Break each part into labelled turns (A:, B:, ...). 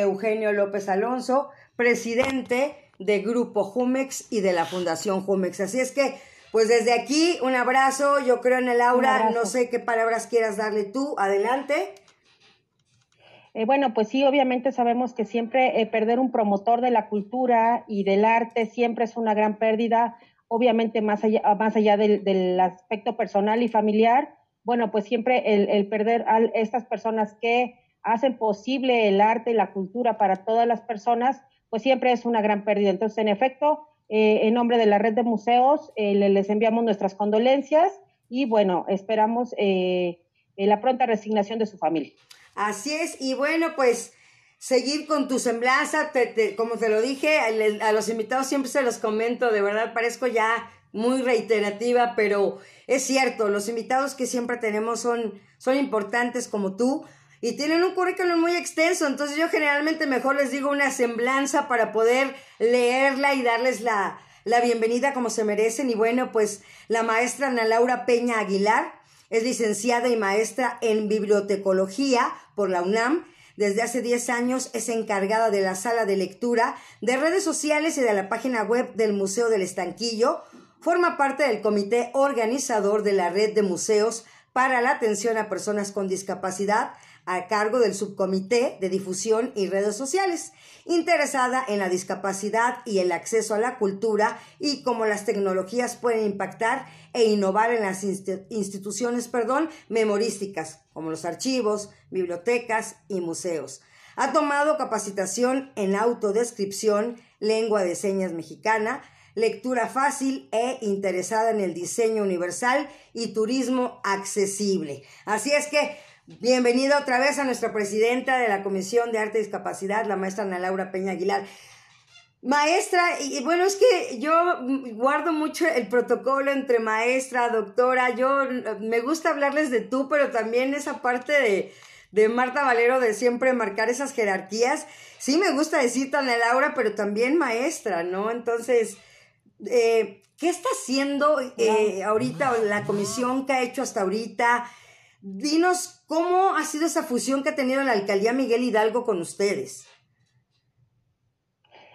A: Eugenio López Alonso, presidente de Grupo Jumex y de la Fundación Jumex. Así es que, pues desde aquí, un abrazo, yo creo en el aura, no sé qué palabras quieras darle tú, adelante.
B: Eh, bueno, pues sí, obviamente sabemos que siempre eh, perder un promotor de la cultura y del arte siempre es una gran pérdida, obviamente más allá, más allá del, aspecto personal y familiar, bueno, pues siempre el, el perder a estas personas que hacen posible el arte y la cultura para todas las personas, pues siempre es una gran pérdida. Entonces, en efecto, eh, en nombre de la red de museos, les enviamos nuestras condolencias y bueno, esperamos la pronta resignación de su familia.
A: Así es, y bueno, pues seguir con tu semblanza, como te lo dije, a, los invitados siempre se los comento, de verdad parezco ya muy reiterativa, pero es cierto, los invitados que siempre tenemos son, son importantes como tú y tienen un currículum muy extenso, entonces yo generalmente mejor les digo una semblanza para poder leerla y darles la, la bienvenida como se merecen. Y bueno, pues la maestra Ana Laura Peña Aguilar es licenciada y maestra en bibliotecología por la UNAM. Desde hace 10 años es encargada de la sala de lectura, de redes sociales y de la página web del Museo del Estanquillo. Forma parte del comité organizador de la red de museos para la atención a personas con discapacidad a cargo del subcomité de difusión y redes sociales, interesada en la discapacidad y el acceso a la cultura y cómo las tecnologías pueden impactar e innovar en las instituciones perdón, memorísticas, como los archivos, bibliotecas y museos. Ha tomado capacitación en autodescripción, lengua de señas mexicana, lectura fácil e interesada en el diseño universal y turismo accesible. Así es que Bienvenida otra vez a nuestra presidenta de la Comisión de Arte y Discapacidad, la maestra Ana Laura Peña Aguilar. Maestra, y bueno, es que yo guardo mucho el protocolo entre maestra, doctora, yo me gusta hablarles de tú, pero también esa parte de, de Marta Valero de siempre marcar esas jerarquías. Sí me gusta decir Ana Laura, pero también maestra, ¿no? Entonces, eh, ¿qué está haciendo eh, ahorita la comisión que ha hecho hasta ahorita? Dinos cómo ha sido esa fusión que ha tenido la alcaldía Miguel Hidalgo con ustedes.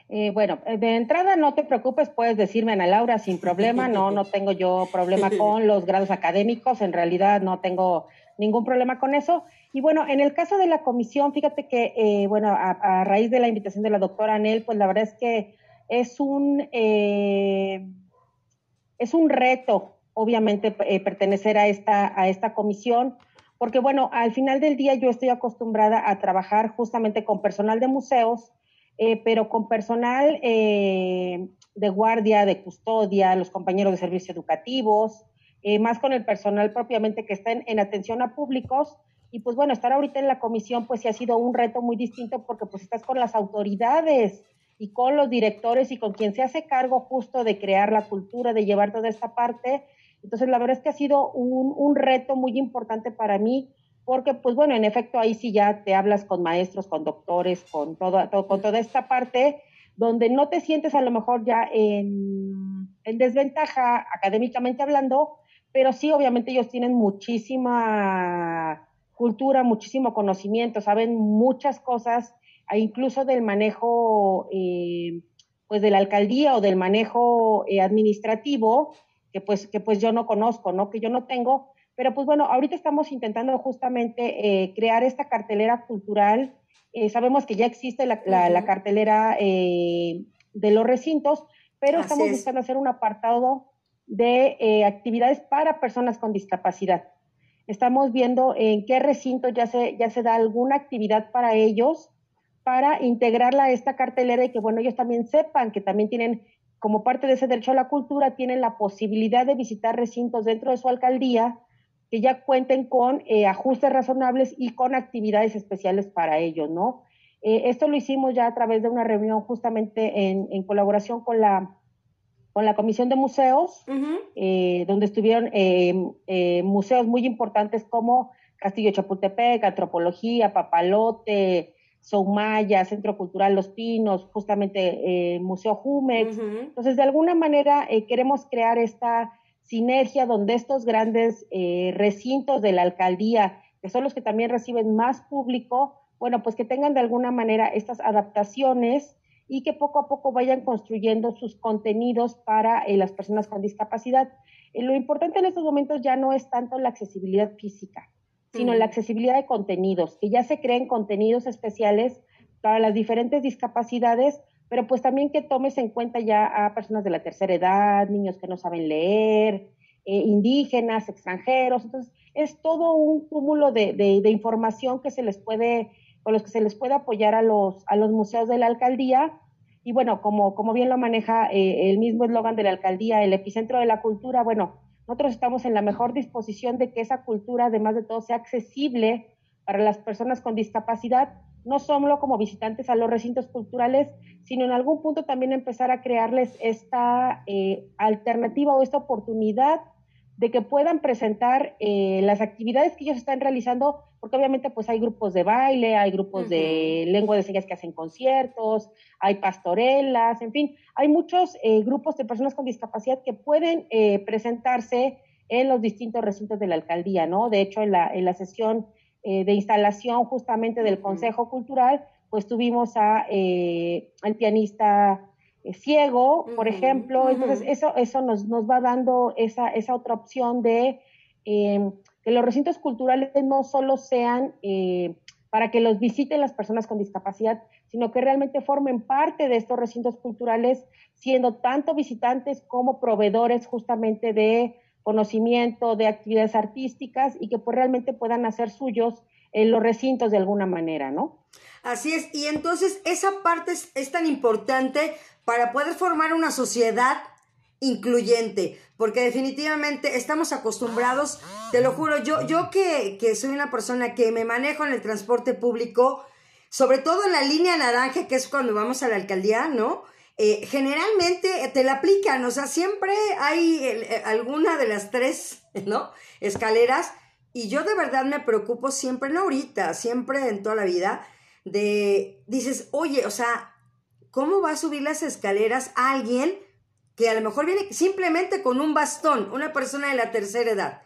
B: Eh, bueno, eh, de entrada no te preocupes, puedes decirme Ana Laura sin problema, no, no tengo yo problema con los grados académicos, en realidad no tengo ningún problema con eso. Y bueno, en el caso de la comisión, fíjate que, eh, bueno, a, raíz de la invitación de la doctora Anel, pues la verdad es que es un, es un reto obviamente eh, pertenecer a esta, a esta comisión, porque bueno, al final del día yo estoy acostumbrada a trabajar justamente con personal de museos, eh, pero con personal eh, de guardia, de custodia, los compañeros de servicios educativos, más con el personal propiamente que estén en atención a públicos. Y pues bueno, estar ahorita en la comisión pues sí ha sido un reto muy distinto porque pues estás con las autoridades y con los directores y con quien se hace cargo justo de crear la cultura, de llevar toda esta parte entonces, la verdad es que ha sido un, reto muy importante para mí, porque, pues bueno, en efecto, ahí sí ya te hablas con maestros, con doctores, con, toda, con toda esta parte, donde no te sientes a lo mejor ya en, desventaja académicamente hablando, pero sí, obviamente ellos tienen muchísima cultura, muchísimo conocimiento, saben muchas cosas, e incluso del manejo, eh, pues de la alcaldía o del manejo eh, administrativo, que pues, que pues yo no conozco, ¿no? Que yo no tengo. Pero pues bueno, ahorita estamos intentando justamente eh, crear esta cartelera cultural. Eh, sabemos que ya existe la, la, cartelera eh, de los recintos, pero estamos buscando hacer un apartado de actividades para personas con discapacidad. Estamos viendo en qué recinto ya se, ya se da alguna actividad para ellos, para integrarla a esta cartelera y que, bueno, ellos también sepan que también tienen como parte de ese derecho a la cultura, tienen la posibilidad de visitar recintos dentro de su alcaldía que ya cuenten con eh, ajustes razonables y con actividades especiales para ellos, ¿no? Eh, esto lo hicimos ya a través de una reunión justamente en, colaboración con la, con la Comisión de Museos, eh, donde estuvieron museos muy importantes como Castillo Chapultepec, Antropología, Papalote, Soumaya, Centro Cultural Los Pinos, justamente eh, Museo Jumex. Entonces, de alguna manera eh, queremos crear esta sinergia donde estos grandes eh, recintos de la alcaldía, que son los que también reciben más público, bueno, pues que tengan de alguna manera estas adaptaciones y que poco a poco vayan construyendo sus contenidos para eh, las personas con discapacidad. Eh, lo importante en estos momentos ya no es tanto la accesibilidad física, sino la accesibilidad de contenidos, que ya se creen contenidos especiales para las diferentes discapacidades, pero pues también que tomes en cuenta ya a personas de la tercera edad, niños que no saben leer, eh, indígenas, extranjeros. Entonces, es todo un cúmulo de, de, información que se les puede, con los que se les puede apoyar a los, a los museos de la alcaldía. Y bueno, como, como bien lo maneja eh, el mismo eslogan de la alcaldía, el epicentro de la cultura, bueno, nosotros estamos en la mejor disposición de que esa cultura, además de todo, sea accesible para las personas con discapacidad, no solo como visitantes a los recintos culturales, sino en algún punto también empezar a crearles esta eh, alternativa o esta oportunidad de que puedan presentar eh, las actividades que ellos están realizando, porque obviamente pues hay grupos de baile, hay grupos de lengua de señas que hacen conciertos, hay pastorelas, en fin, hay muchos eh, grupos de personas con discapacidad que pueden eh, presentarse en los distintos recintos de la alcaldía, ¿no? De hecho, en la, en la sesión de instalación justamente del Consejo Cultural, pues tuvimos a al pianista eh, ciego, por ejemplo. Entonces, eso, eso nos, nos va dando esa, esa otra opción de em, que los recintos culturales no solo sean eh, para que los visiten las personas con discapacidad, sino que realmente formen parte de estos recintos culturales, siendo tanto visitantes como proveedores justamente de conocimiento, de actividades artísticas y que pues realmente puedan hacer suyos en los recintos de alguna manera, ¿no?
A: Así es, y entonces esa parte es, es tan importante para poder formar una sociedad incluyente, porque definitivamente estamos acostumbrados, te lo juro, yo, yo que, soy una persona que me manejo en el transporte público, sobre todo en la línea naranja, que es cuando vamos a la alcaldía, ¿no? Eh, generalmente te la aplican, o sea, siempre hay eh, alguna de las tres, ¿no? Escaleras, y yo de verdad me preocupo siempre, no ahorita, siempre en toda la vida, de, dices, oye, o sea, ¿Cómo va a subir las escaleras alguien que a lo mejor viene simplemente con un bastón, una persona de la tercera edad?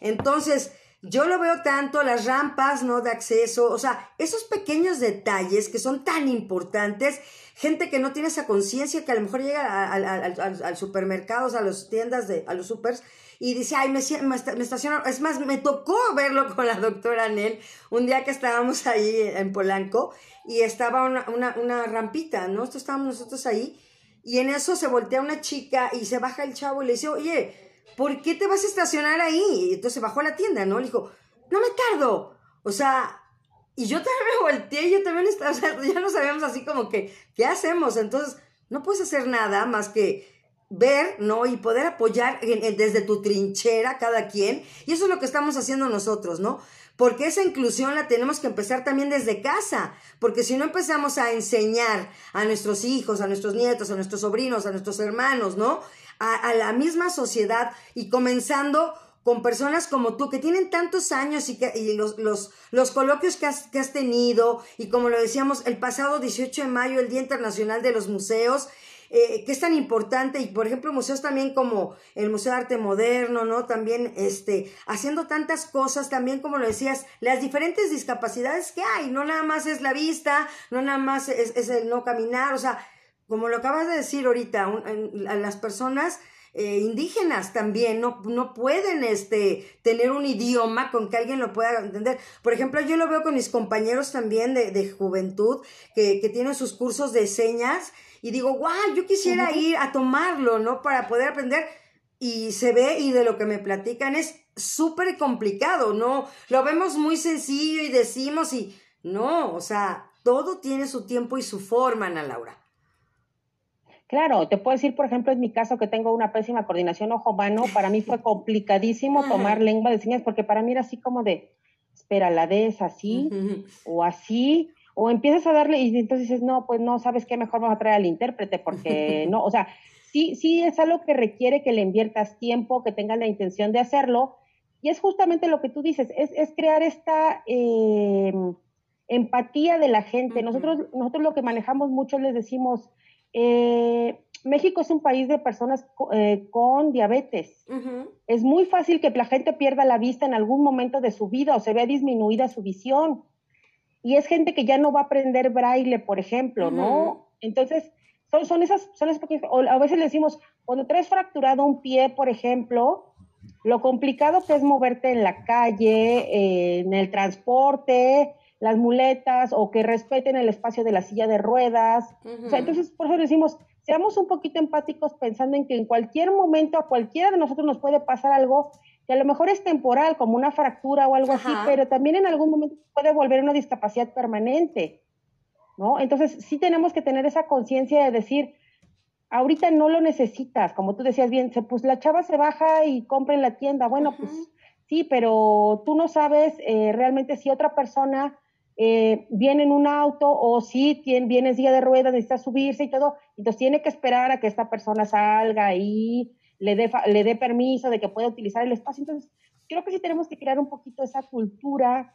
A: Entonces, yo lo veo tanto, las rampas, ¿no? De acceso, o sea, esos pequeños detalles que son tan importantes, gente que no tiene esa conciencia que a lo mejor llega al, supermercado, a las tiendas, de, a los supers, y dice, ay, me, me, estaciono. Es más, me tocó verlo con la doctora Nel un día que estábamos ahí en Polanco y estaba una, una, una rampita, ¿no? estábamos nosotros ahí y en eso se voltea una chica y se baja el chavo y le dice, oye, ¿por qué te vas a estacionar ahí? Y entonces bajó a la tienda, ¿no? Le dijo, no me tardo. O sea, y yo también me volteé, yo también estaba, o sea, ya no sabíamos así como que, ¿qué hacemos? Entonces, no puedes hacer nada más que ver, ¿no? Y poder apoyar desde tu trinchera cada quien. Y eso es lo que estamos haciendo nosotros, ¿no? Porque esa inclusión la tenemos que empezar también desde casa, porque si no empezamos a enseñar a nuestros hijos, a nuestros nietos, a nuestros sobrinos, a nuestros hermanos, ¿no? A, la misma sociedad y comenzando con personas como tú que tienen tantos años y, que, y los, los, los, coloquios que has, que has tenido y como lo decíamos el pasado 18 de mayo, el Día Internacional de los Museos, eh, que es tan importante y por ejemplo museos también como el Museo de Arte Moderno, ¿no? También este, haciendo tantas cosas, también como lo decías, las diferentes discapacidades que hay, no nada más es la vista, no nada más es, el no caminar, o sea, como lo acabas de decir ahorita, a las personas eh, indígenas también no, no pueden este, tener un idioma con que alguien lo pueda entender. Por ejemplo, yo lo veo con mis compañeros también de, de juventud que, que tienen sus cursos de señas y digo, guau, yo quisiera ir a tomarlo, ¿no? Para poder aprender. Y se ve y de lo que me platican es súper complicado, ¿no? Lo vemos muy sencillo y decimos y no, o sea, todo tiene su tiempo y su forma, Ana Laura.
B: Claro, te puedo decir, por ejemplo, en mi caso que tengo una pésima coordinación ojo-mano, para mí fue complicadísimo tomar lengua de señas porque para mí era así como de, espera, la D es así o así, o empiezas a darle y entonces dices, no, pues no, ¿sabes qué? Mejor vamos a traer al intérprete porque no, o sea, sí, sí es algo que requiere que le inviertas tiempo, que tengas la intención de hacerlo y es justamente lo que tú dices, es, es crear esta em, empatía de la gente. Nosotros, nosotros lo que manejamos mucho les decimos, eh, México es un país de personas eh, con diabetes. Es muy fácil que la gente pierda la vista en algún momento de su vida o se vea disminuida su visión y es gente que ya no va a aprender braille, por ejemplo, ¿no? Entonces, son, son esas, son esas o a veces le decimos, cuando traes fracturado un pie, por ejemplo, lo complicado que es moverte en la calle, eh, en el transporte, las muletas o que respeten el espacio de la silla de ruedas. o sea, entonces, por eso decimos, seamos un poquito empáticos pensando en que en cualquier momento a cualquiera de nosotros nos puede pasar algo que a lo mejor es temporal, como una fractura o algo así, pero también en algún momento puede volver una discapacidad permanente, ¿no? Entonces, sí tenemos que tener esa conciencia de decir, ahorita no lo necesitas, como tú decías bien, pues la chava se baja y compra en la tienda, bueno, pues sí, pero tú no sabes eh, realmente si otra persona eh, viene en un auto o si tiene, viene en silla de ruedas, necesita subirse y todo, entonces tiene que esperar a que esta persona salga y le dé, le dé permiso de que pueda utilizar el espacio. Entonces, creo que sí tenemos que crear un poquito esa cultura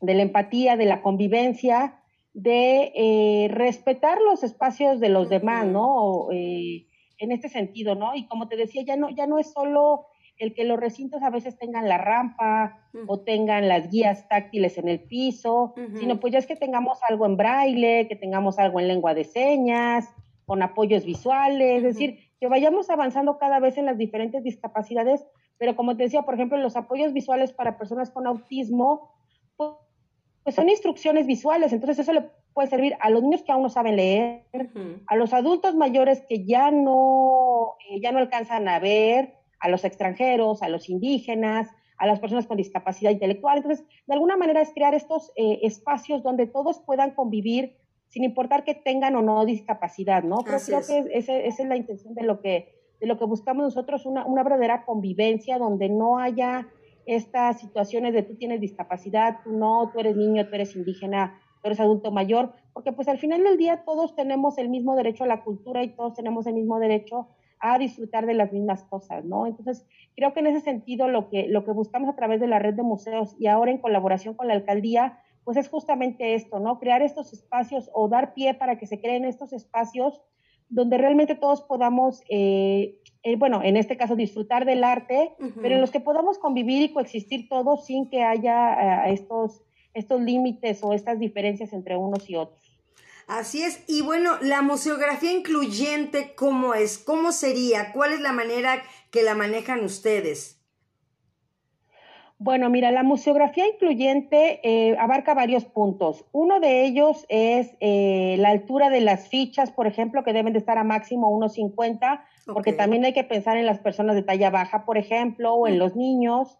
B: de la empatía, de la convivencia, de eh, respetar los espacios de los demás, ¿no? Eh, en este sentido, ¿no? Y como te decía, ya no, ya no es solo el que los recintos a veces tengan la rampa o tengan las guías táctiles en el piso, sino pues ya es que tengamos algo en braille, que tengamos algo en lengua de señas, con apoyos visuales, es decir, que vayamos avanzando cada vez en las diferentes discapacidades, pero como te decía, por ejemplo, los apoyos visuales para personas con autismo, pues son instrucciones visuales, entonces eso le puede servir a los niños que aún no saben leer, a los adultos mayores que ya no, eh, ya no alcanzan a ver, a los extranjeros, a los indígenas, a las personas con discapacidad intelectual. Entonces, de alguna manera es crear estos eh, espacios donde todos puedan convivir sin importar que tengan o no discapacidad, ¿no? Pero creo que esa, es la intención de lo que, de lo que buscamos nosotros, una, una verdadera convivencia donde no haya estas situaciones de tú tienes discapacidad, tú no, tú eres niño, tú eres indígena, tú eres adulto mayor, porque pues al final del día todos tenemos el mismo derecho a la cultura y todos tenemos el mismo derecho a disfrutar de las mismas cosas, ¿no? Entonces, creo que en ese sentido lo que, lo que buscamos a través de la red de museos y ahora en colaboración con la alcaldía, pues es justamente esto, ¿no? Crear estos espacios o dar pie para que se creen estos espacios donde realmente todos podamos, eh, eh, bueno, en este caso disfrutar del arte, pero en los que podamos convivir y coexistir todos sin que haya eh, estos, estos límites o estas diferencias entre unos y otros.
A: Así es. Y bueno, la museografía incluyente, ¿cómo es? ¿Cómo sería? ¿Cuál es la manera que la manejan ustedes?
B: Bueno, mira, la museografía incluyente eh, abarca varios puntos. Uno de ellos es eh, la altura de las fichas, por ejemplo, que deben de estar a máximo 1,50, porque también hay que pensar en las personas de talla baja, por ejemplo, o en los niños.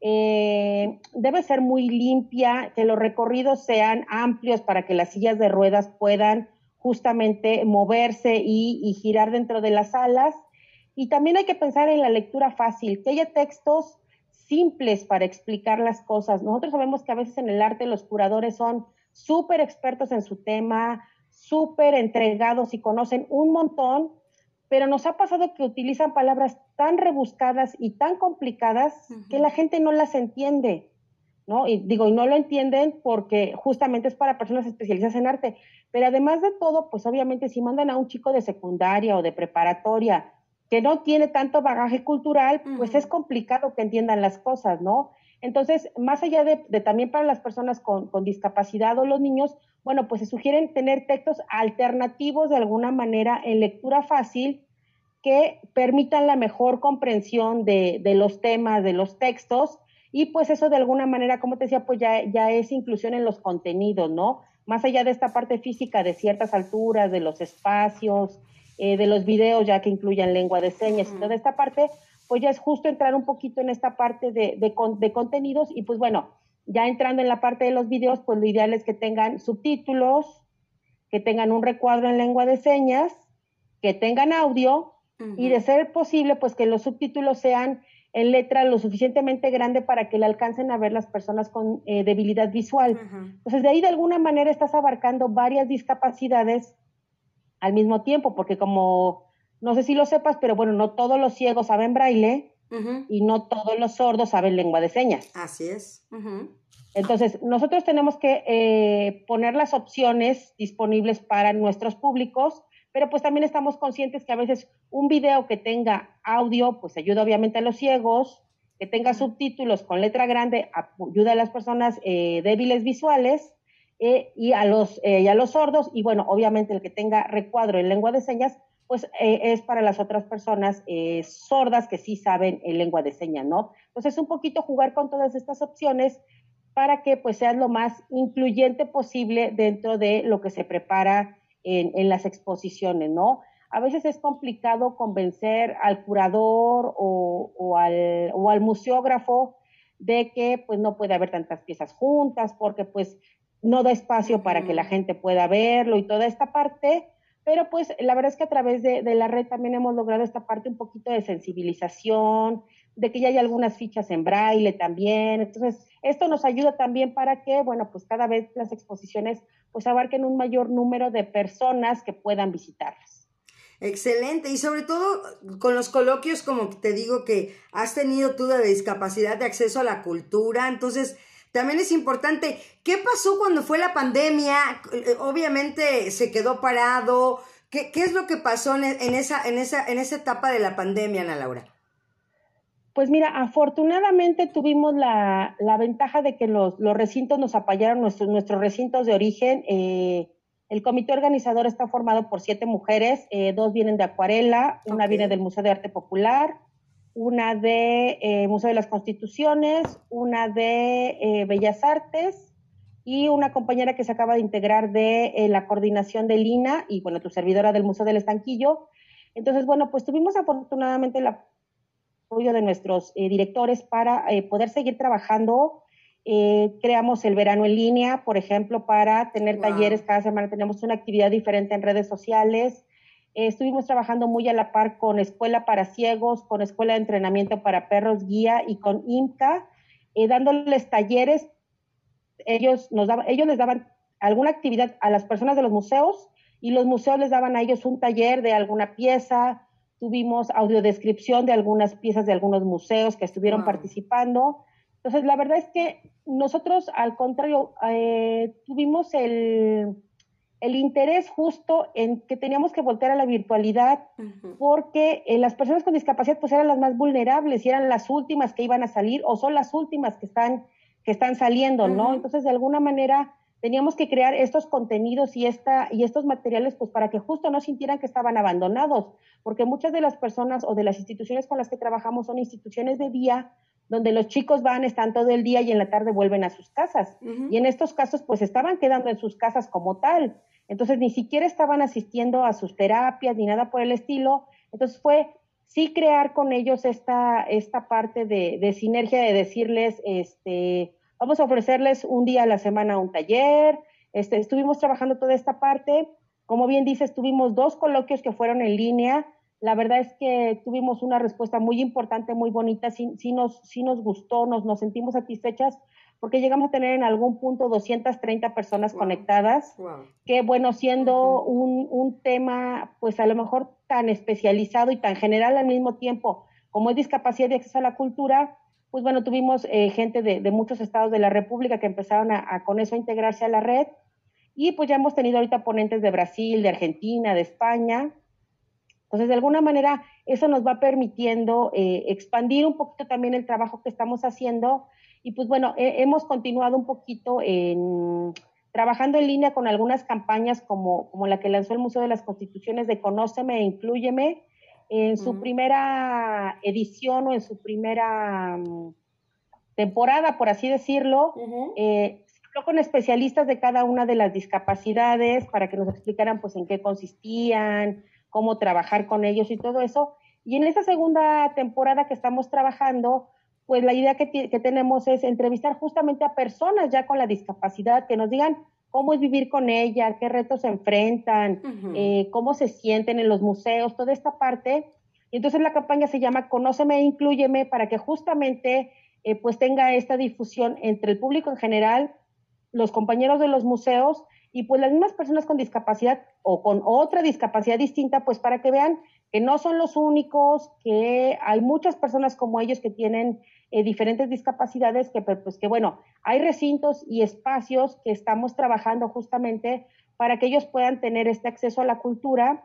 B: Eh, debe ser muy limpia, que los recorridos sean amplios para que las sillas de ruedas puedan justamente moverse y, girar dentro de las salas. Y también hay que pensar en la lectura fácil, que haya textos simples para explicar las cosas. Nosotros sabemos que a veces en el arte los curadores son súper expertos en su tema, súper entregados y conocen un montón, pero nos ha pasado que utilizan palabras tan rebuscadas y tan complicadas que la gente no las entiende, ¿no? Y digo, y no lo entienden porque justamente es para personas especializadas en arte, pero además de todo, pues obviamente si mandan a un chico de secundaria o de preparatoria que no tiene tanto bagaje cultural, pues es complicado que entiendan las cosas, ¿no? Entonces, más allá de, también para las personas con, con, discapacidad o los niños, bueno, pues se sugieren tener textos alternativos de alguna manera en lectura fácil que permitan la mejor comprensión de, de los temas, de los textos, y pues eso de alguna manera, como te decía, pues ya, ya es inclusión en los contenidos, ¿no? Más allá de esta parte física de ciertas alturas, de los espacios, eh, de los videos ya que incluyan lengua de señas y toda esta parte, pues ya es justo entrar un poquito en esta parte de, de, contenidos y pues bueno, ya entrando en la parte de los videos, pues lo ideal es que tengan subtítulos, que tengan un recuadro en lengua de señas, que tengan audio y de ser posible, pues que los subtítulos sean en letra lo suficientemente grande para que le alcancen a ver las personas con eh, debilidad visual. Entonces, de ahí de alguna manera estás abarcando varias discapacidades al mismo tiempo, porque como, no sé si lo sepas, pero bueno, no todos los ciegos saben braille y no todos los sordos saben lengua de señas.
A: Así es.
B: Entonces, nosotros tenemos que eh, poner las opciones disponibles para nuestros públicos, pero pues también estamos conscientes que a veces un video que tenga audio, pues ayuda obviamente a los ciegos, que tenga subtítulos con letra grande, ayuda a las personas eh, débiles visuales, eh, y, a los, eh, a los sordos, y bueno, obviamente el que tenga recuadro en lengua de señas, pues eh, es para las otras personas sordas que sí saben en lengua de señas, ¿no? Entonces, un poquito jugar con todas estas opciones para que pues sea lo más incluyente posible dentro de lo que se prepara en, en las exposiciones, ¿no? A veces es complicado convencer al curador o, o, al, o al museógrafo de que pues no puede haber tantas piezas juntas porque pues no da espacio para que la gente pueda verlo y toda esta parte, pero pues la verdad es que a través de, la red también hemos logrado esta parte un poquito de sensibilización, de que ya hay algunas fichas en braille también, entonces esto nos ayuda también para que, bueno, pues cada vez las exposiciones pues abarquen un mayor número de personas que puedan visitarlas.
A: Excelente, y sobre todo con los coloquios, como te digo, que has tenido tú de discapacidad de acceso a la cultura, entonces también es importante, ¿qué pasó cuando fue la pandemia? Eh, obviamente se quedó parado. ¿Qué, qué es lo que pasó en, esa, en, esa, en esa etapa de la pandemia, Ana Laura?
B: Pues mira, afortunadamente tuvimos la, la ventaja de que los, los, recintos nos apoyaron, nuestros, nuestros recintos de origen. Eh, el comité organizador está formado por siete mujeres, eh, dos vienen de Acuarela, una viene del Museo de Arte Popular, una de eh, Museo de las Constituciones, una de eh, Bellas Artes y una compañera que se acaba de integrar de eh, la coordinación de Lina y, bueno, tu servidora del Museo del Estanquillo. Entonces, bueno, pues tuvimos afortunadamente el apoyo de nuestros directores para poder seguir trabajando. creamos el verano en línea, por ejemplo, para tener talleres cada semana, tenemos una actividad diferente en redes sociales estuvimos trabajando muy a la par con Escuela para Ciegos, con Escuela de Entrenamiento para Perros Guía y con IMCA, eh, dándoles talleres. Ellos, nos daban, ellos les daban alguna actividad a las personas de los museos y los museos les daban a ellos un taller de alguna pieza. Tuvimos audiodescripción de algunas piezas de algunos museos que estuvieron participando. Entonces, la verdad es que nosotros, al contrario, eh, tuvimos el, el interés justo en que teníamos que voltear a la virtualidad porque eh, las personas con discapacidad pues eran las más vulnerables y eran las últimas que iban a salir o son las últimas que están que están saliendo, ¿no? Entonces, de alguna manera teníamos que crear estos contenidos y esta y estos materiales pues para que justo no sintieran que estaban abandonados, porque muchas de las personas o de las instituciones con las que trabajamos son instituciones de día donde los chicos van, están todo el día y en la tarde vuelven a sus casas. Y en estos casos, pues estaban quedando en sus casas como tal. Entonces, ni siquiera estaban asistiendo a sus terapias ni nada por el estilo. Entonces, fue sí crear con ellos esta, esta parte de, de sinergia de decirles, este, vamos a ofrecerles un día a la semana un taller. Este, estuvimos trabajando toda esta parte. Como bien dices, tuvimos dos coloquios que fueron en línea la verdad es que tuvimos una respuesta muy importante, muy bonita, sí, sí nos, sí nos gustó, nos, nos sentimos satisfechas porque llegamos a tener en algún punto 230 personas conectadas, que bueno, siendo un, un, tema pues a lo mejor tan especializado y tan general al mismo tiempo como es discapacidad y acceso a la cultura, pues bueno, tuvimos eh, gente de, de, muchos estados de la República que empezaron a, a, con eso a integrarse a la red y pues ya hemos tenido ahorita ponentes de Brasil, de Argentina, de España, entonces, de alguna manera, eso nos va permitiendo eh, expandir un poquito también el trabajo que estamos haciendo. Y pues bueno, hemos continuado un poquito en trabajando en línea con algunas campañas como, como la que lanzó el Museo de las Constituciones de Conóceme e Incluyeme. En su primera edición o en su primera mm, temporada, por así decirlo, eh, se habló con especialistas de cada una de las discapacidades para que nos explicaran pues en qué consistían, cómo trabajar con ellos y todo eso. Y en esta segunda temporada que estamos trabajando, pues la idea que, tenemos es entrevistar justamente a personas ya con la discapacidad que nos digan cómo es vivir con ella, qué retos se enfrentan, eh, cómo se sienten en los museos, toda esta parte. Y entonces la campaña se llama Conóceme e Incluyeme para que justamente eh, pues tenga esta difusión entre el público en general, los compañeros de los museos y pues las mismas personas con discapacidad o con otra discapacidad distinta, pues para que vean que no son los únicos, que hay muchas personas como ellos que tienen eh, diferentes discapacidades, que pues que bueno, hay recintos y espacios que estamos trabajando justamente para que ellos puedan tener este acceso a la cultura.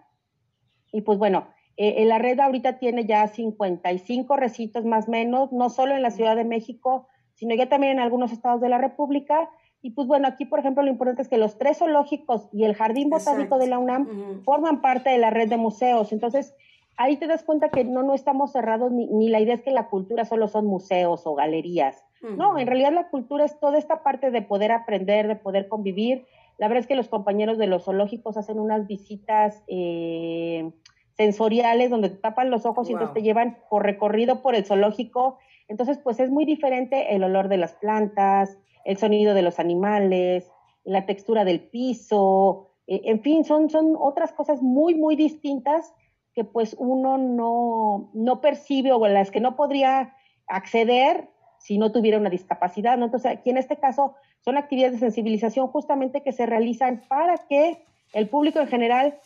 B: Y pues bueno, eh, en la red ahorita tiene ya 55 recintos más o menos, no solo en la Ciudad de México, sino ya también en algunos estados de la República Y pues bueno, aquí por ejemplo lo importante es que los tres zoológicos y el Jardín Botánico de la UNAM forman parte de la red de museos. Entonces, ahí te das cuenta que no, no estamos cerrados ni, ni, la idea es que la cultura solo son museos o galerías. No, en realidad la cultura es toda esta parte de poder aprender, de poder convivir. La verdad es que los compañeros de los zoológicos hacen unas visitas eh, sensoriales donde te tapan los ojos y entonces te llevan por recorrido por el zoológico. Entonces, pues es muy diferente el olor de las plantas, el sonido de los animales, la textura del piso, eh, en fin, son, son otras cosas muy, muy distintas que pues uno no, no percibe o las que no podría acceder si no tuviera una discapacidad. Entonces, aquí en este caso son actividades de sensibilización justamente que se realizan para que el público en general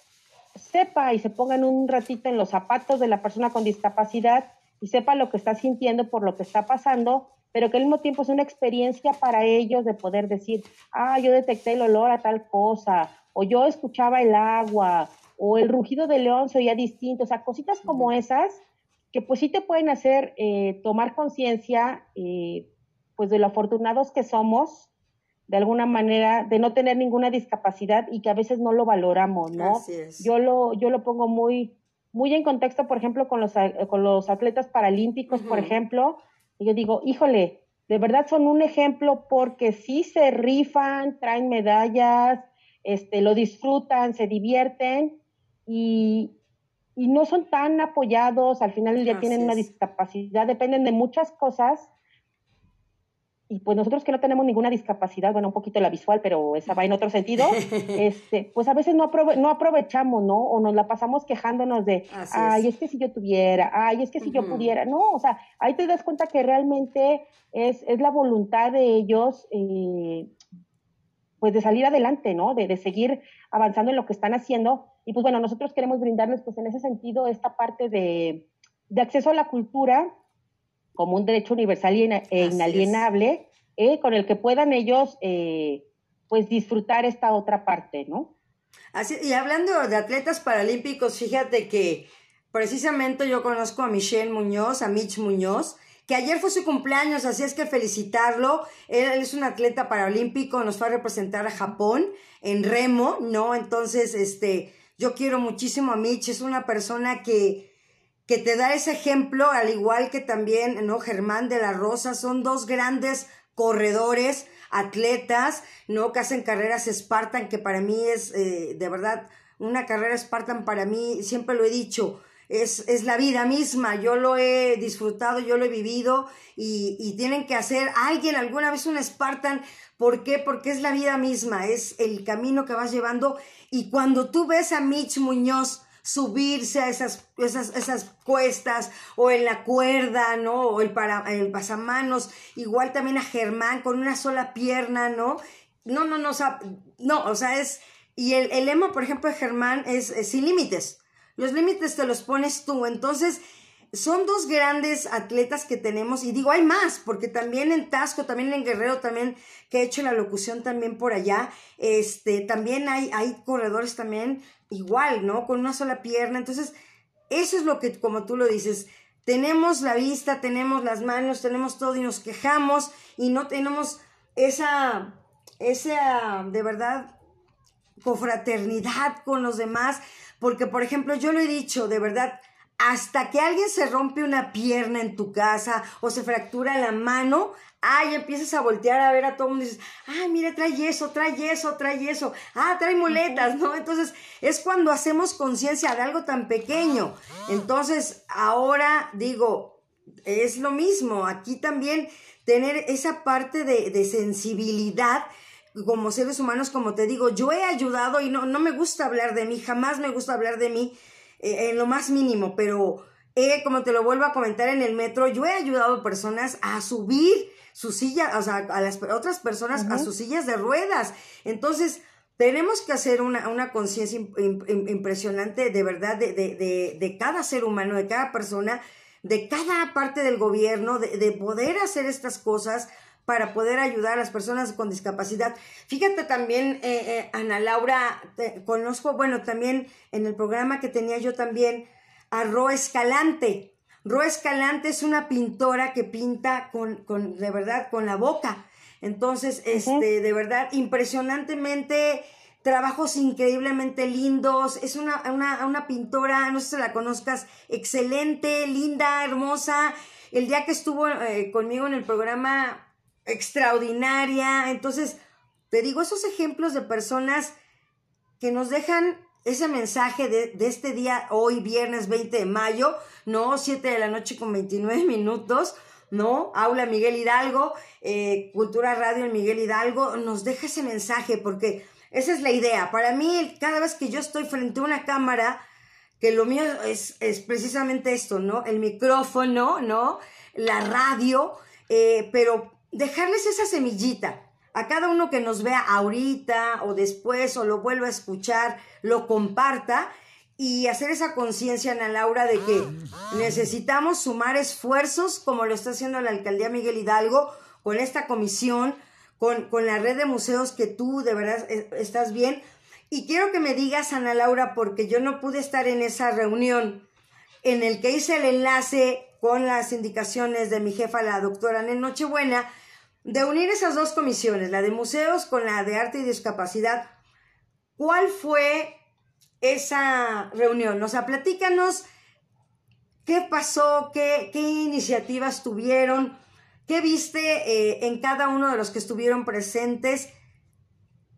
B: sepa y se ponga en un ratito en los zapatos de la persona con discapacidad y sepa lo que está sintiendo por lo que está pasando pero que al mismo tiempo es una experiencia para ellos de poder decir, ah, yo detecté el olor a tal cosa, o yo escuchaba el agua, o el rugido del león se oía distinto, o sea, cositas como esas que pues sí te pueden hacer eh, tomar conciencia eh, pues de lo afortunados que somos, de alguna manera, de no tener ninguna discapacidad y que a veces no lo valoramos, ¿no?
A: Así es.
B: Yo lo, yo lo pongo muy, muy en contexto, por ejemplo, con los, con los atletas paralímpicos, por ejemplo, y yo digo, híjole, de verdad son un ejemplo porque sí se rifan, traen medallas, este, lo disfrutan, se divierten y, y no son tan apoyados, al final del día tienen una discapacidad, dependen de muchas cosas y pues nosotros que no tenemos ninguna discapacidad, bueno, un poquito la visual, pero esa va en otro sentido, este, pues a veces no, aprove no aprovechamos, ¿no? O nos la pasamos quejándonos de, ay, es. que si yo tuviera, ay, es que si yo pudiera, no, o sea, ahí te das cuenta que realmente es, es la voluntad de ellos, eh, pues de salir adelante, ¿no? De, de seguir avanzando en lo que están haciendo. Y pues bueno, nosotros queremos brindarles, pues en ese sentido, esta parte de, de acceso a la cultura, como un derecho universal e inalienable, eh, con el que puedan ellos eh, pues disfrutar esta otra parte, ¿no?
A: Así, y hablando de atletas paralímpicos, fíjate que precisamente yo conozco a Michelle Muñoz, a Mitch Muñoz, que ayer fue su cumpleaños, así es que felicitarlo. Él, es un atleta paralímpico, nos fue a representar a Japón en remo, ¿no? Entonces, este, yo quiero muchísimo a Mitch, es una persona que que te da ese ejemplo, al igual que también, ¿no? Germán de la Rosa, son dos grandes corredores, atletas, ¿no? Que hacen carreras Spartan, que para mí es, eh, de verdad, una carrera Spartan para mí, siempre lo he dicho, es, es la vida misma, yo lo he disfrutado, yo lo he vivido y, y tienen que hacer alguien alguna vez un Spartan, ¿por qué? Porque es la vida misma, es el camino que vas llevando y cuando tú ves a Mitch Muñoz, subirse a esas, esas, esas cuestas o en la cuerda, ¿no? O el, para, el pasamanos, igual también a Germán con una sola pierna, ¿no? No, no, no, o sea, no, o sea, es, y el, el lema, por ejemplo, de Germán es, es sin límites. Los límites te los pones tú, entonces son dos grandes atletas que tenemos y digo, hay más, porque también en Tasco, también en Guerrero, también que he hecho la locución también por allá, este, también hay, hay corredores también igual, ¿no? Con una sola pierna, entonces, eso es lo que, como tú lo dices, tenemos la vista, tenemos las manos, tenemos todo y nos quejamos y no tenemos esa, esa, de verdad, confraternidad con los demás, porque, por ejemplo, yo lo he dicho, de verdad, hasta que alguien se rompe una pierna en tu casa o se fractura la mano, ay, empiezas a voltear a ver a todo el mundo y dices, ay, mira, trae eso, trae eso, trae eso, ah, trae muletas, ¿no? Entonces, es cuando hacemos conciencia de algo tan pequeño. Entonces, ahora digo, es lo mismo, aquí también tener esa parte de, de sensibilidad como seres humanos, como te digo, yo he ayudado y no, no me gusta hablar de mí, jamás me gusta hablar de mí, eh, en lo más mínimo, pero he, como te lo vuelvo a comentar en el metro, yo he ayudado a personas a subir su silla, o sea, a las otras personas a sus sillas de ruedas. Entonces, tenemos que hacer una, una conciencia impresionante de verdad de, de, de, de, cada ser humano, de cada persona, de cada parte del gobierno, de, poder hacer estas cosas para poder ayudar a las personas con discapacidad. Fíjate también, eh, eh, Ana Laura, conozco, bueno, también en el programa que tenía yo también a Ro Escalante. Ro Escalante es una pintora que pinta con, con, de verdad, con la boca. Entonces, este, de verdad, impresionantemente trabajos increíblemente lindos. Es una, una, una pintora, no sé si la conozcas, excelente, linda, hermosa. El día que estuvo eh, conmigo en el programa, extraordinaria. Entonces, te digo, esos ejemplos de personas que nos dejan ese mensaje de, este día, hoy viernes 20 de mayo, ¿no? 7 de la noche con 29 minutos, ¿no? Aula Miguel Hidalgo, eh, Cultura Radio en Miguel Hidalgo, nos deja ese mensaje porque esa es la idea. Para mí, cada vez que yo estoy frente a una cámara, que lo mío es, es precisamente esto, ¿no? El micrófono, ¿no? La radio, eh, pero dejarles esa semillita a cada uno que nos vea ahorita o después o lo vuelva a escuchar, lo comparta y hacer esa conciencia, Ana Laura, de que necesitamos sumar esfuerzos como lo está haciendo la alcaldía Miguel Hidalgo con esta comisión, con, con la red de museos que tú de verdad estás bien. Y quiero que me digas, Ana Laura, porque yo no pude estar en esa reunión en el que hice el enlace con las indicaciones de mi jefa, la doctora Nen Nochebuena, de unir esas dos comisiones, la de museos con la de arte y discapacidad. ¿Cuál fue esa reunión? O sea, platícanos qué pasó, qué, iniciativas tuvieron, ¿Qué viste eh, en cada uno de los que estuvieron presentes?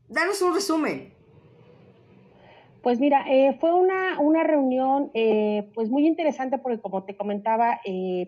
A: Danos un resumen.
B: Pues mira, eh, fue una, una reunión eh, pues muy interesante porque como te comentaba,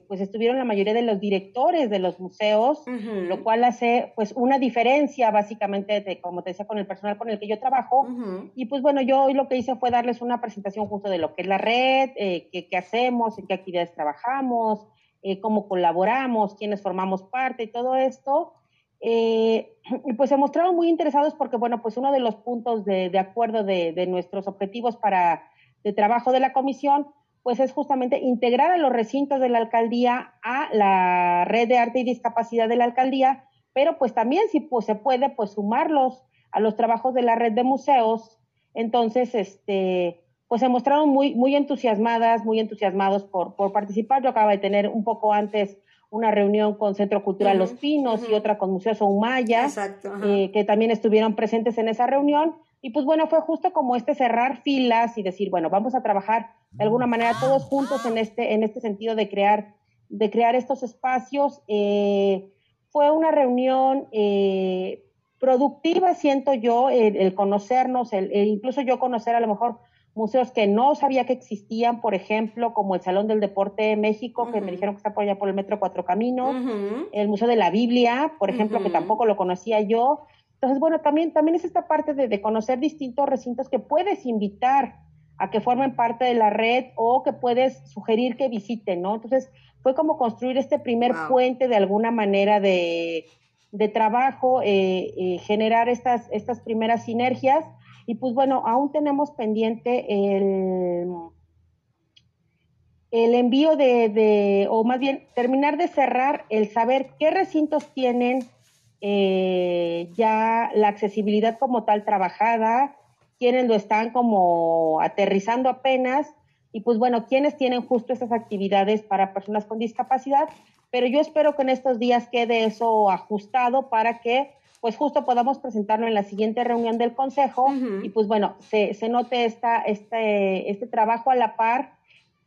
B: pues estuvieron la mayoría de los directores de los museos, lo cual hace pues una diferencia básicamente, de, como te decía, con el personal con el que yo trabajo. Y pues bueno, yo hoy lo que hice fue darles una presentación justo de lo que es la red, qué, qué hacemos, en qué actividades trabajamos, eh, cómo colaboramos, quiénes formamos parte y todo esto. Eh, pues se mostraron muy interesados porque, bueno, pues uno de los puntos de, acuerdo de, nuestros objetivos para de trabajo de la comisión, pues es justamente integrar a los recintos de la alcaldía a la red de arte y discapacidad de la alcaldía, pero pues también si pues, se puede, pues sumarlos a los trabajos de la red de museos. Entonces, este, pues se mostraron muy, muy entusiasmadas, muy entusiasmados por, por participar. Yo acaba de tener un poco antes una reunión con Centro Cultural Los Pinos y otra con Museo Soumaya, eh, que también estuvieron presentes en esa reunión. Y pues bueno, fue justo como este cerrar filas y decir, bueno, vamos a trabajar de alguna manera todos juntos en este, en este sentido de crear, de crear estos espacios. Eh, fue una reunión eh, productiva, siento yo, el, conocernos, el, incluso yo conocer a lo mejor museos que no sabía que existían, por ejemplo, como el Salón del Deporte de México, que me dijeron que está por allá por el Metro Cuatro Caminos, el Museo de la Biblia, por ejemplo, que tampoco lo conocía yo. Entonces, bueno, también, también es esta parte de, conocer distintos recintos que puedes invitar a que formen parte de la red o que puedes sugerir que visiten, ¿no? Entonces, fue como construir este primer puente de alguna manera de, trabajo, eh, eh, generar estas, estas primeras sinergias y pues bueno, aún tenemos pendiente el, el envío de, o más bien terminar de cerrar el saber qué recintos tienen eh, ya la accesibilidad como tal trabajada, quiénes lo están como aterrizando apenas y pues bueno, quiénes tienen justo esas actividades para personas con discapacidad, pero yo espero que en estos días quede eso ajustado para que pues justo podamos presentarlo en la siguiente reunión del Consejo y pues bueno, se, se note esta, este, este trabajo a la par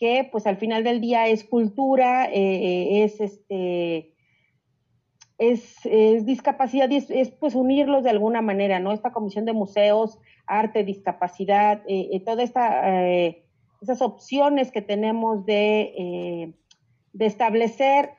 B: que pues al final del día es cultura, eh, eh, es este es, discapacidad y es, pues unirlos de alguna manera, ¿no? Esta comisión de museos, arte, discapacidad, eh, todas esta, esas opciones que tenemos de, de establecer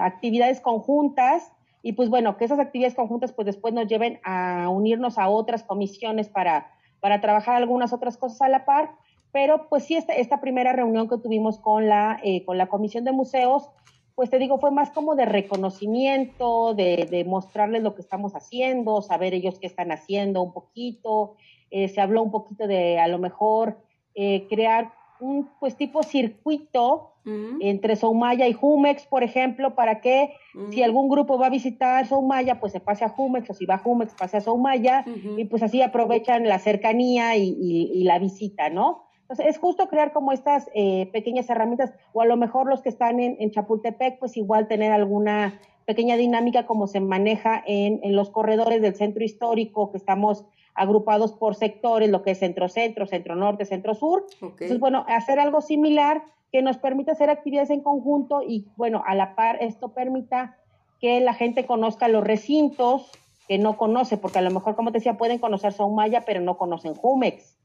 B: actividades conjuntas y pues bueno, que esas actividades conjuntas pues después nos lleven a unirnos a otras comisiones para, para trabajar algunas otras cosas a la par, pero pues sí, esta, esta primera reunión que tuvimos con la, eh, con la Comisión de Museos, pues te digo, fue más como de reconocimiento, de, mostrarles lo que estamos haciendo, saber ellos qué están haciendo un poquito, eh, se habló un poquito de a lo mejor eh, crear un pues tipo circuito entre Soumaya y Jumex, por ejemplo, para que si algún grupo va a visitar Soumaya, pues se pase a Jumex, o si va a Jumex, pase a Soumaya, y pues así aprovechan la cercanía y, la visita, ¿no? Entonces, es justo crear como estas eh, pequeñas herramientas, o a lo mejor los que están en, Chapultepec, pues igual tener alguna pequeña dinámica como se maneja en, en los corredores del centro histórico, que estamos agrupados por sectores, lo que es centro-centro, centro-norte, centro-sur. Entonces, bueno, hacer algo similar que nos permita hacer actividades en conjunto y, bueno, a la par esto permita que la gente conozca los recintos que no conoce, porque a lo mejor, como te decía, pueden conocer Soumaya, pero no conocen Jumex,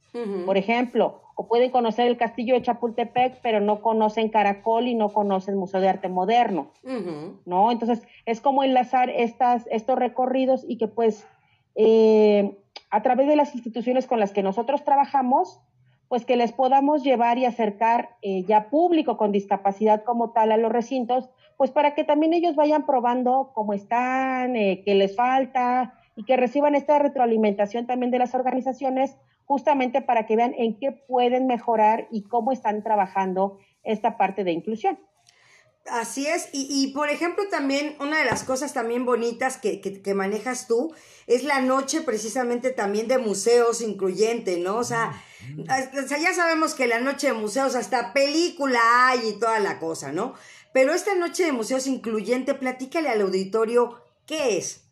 B: por ejemplo, o pueden conocer el castillo de Chapultepec, pero no conocen Caracol y no conocen Museo de Arte Moderno, ¿no? Entonces, es como enlazar estas, estos recorridos y que pues eh, a través de las instituciones con las que nosotros trabajamos, pues que les podamos llevar y acercar eh, ya público con discapacidad como tal a los recintos, pues para que también ellos vayan probando cómo están, eh, qué les falta y que reciban esta retroalimentación también de las organizaciones, justamente para que vean en qué pueden mejorar y cómo están trabajando esta parte de inclusión.
A: Así es, y, y, por ejemplo también una de las cosas también bonitas que, que, manejas tú es la noche precisamente también de museos incluyente, ¿no? O sea, o sea, ya sabemos que la noche de museos hasta película hay y toda la cosa, ¿no? Pero esta noche de museos incluyente, platícale al auditorio qué es.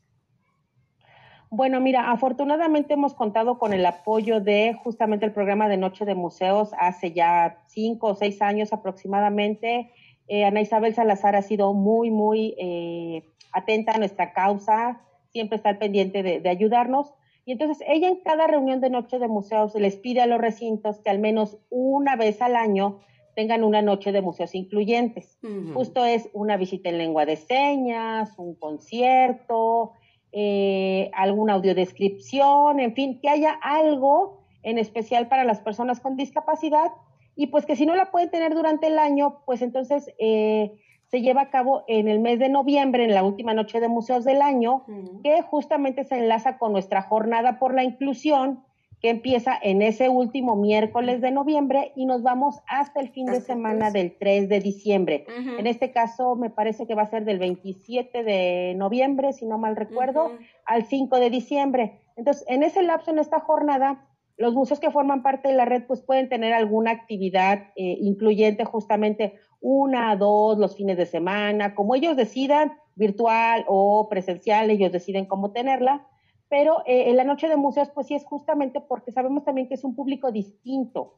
B: Bueno, mira, afortunadamente hemos contado con el apoyo de justamente el programa de Noche de Museos hace ya cinco o seis años aproximadamente eh, Ana Isabel Salazar ha sido muy, muy eh, atenta a nuestra causa, siempre está al pendiente de, ayudarnos. Y entonces ella en cada reunión de noche de museos les pide a los recintos que al menos una vez al año tengan una noche de museos incluyentes. Justo es una visita en lengua de señas, un concierto, eh, alguna audiodescripción, en fin, que haya algo en especial para las personas con discapacidad y pues que si no la pueden tener durante el año, pues entonces eh, se lleva a cabo en el mes de noviembre, en la última noche de museos del año, que justamente se enlaza con nuestra jornada por la inclusión, que empieza en ese último miércoles de noviembre y nos vamos hasta el fin de semana del 3 de diciembre. En este caso me parece que va a ser del 27 de noviembre, si no mal recuerdo, al 5 de diciembre. Entonces, en ese lapso, en esta jornada, los museos que forman parte de la red pues pueden tener alguna actividad eh, incluyente justamente una, dos, los fines de semana, como ellos decidan, virtual o presencial, ellos deciden cómo tenerla, pero eh, en la noche de museos pues sí es justamente porque sabemos también que es un público distinto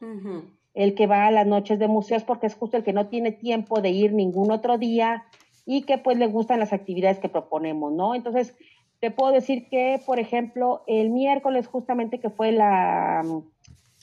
B: el que va a las noches de museos porque es justo el que no tiene tiempo de ir ningún otro día y que pues le gustan las actividades que proponemos, ¿no? Entonces, te puedo decir que, por ejemplo, el miércoles justamente que fue la...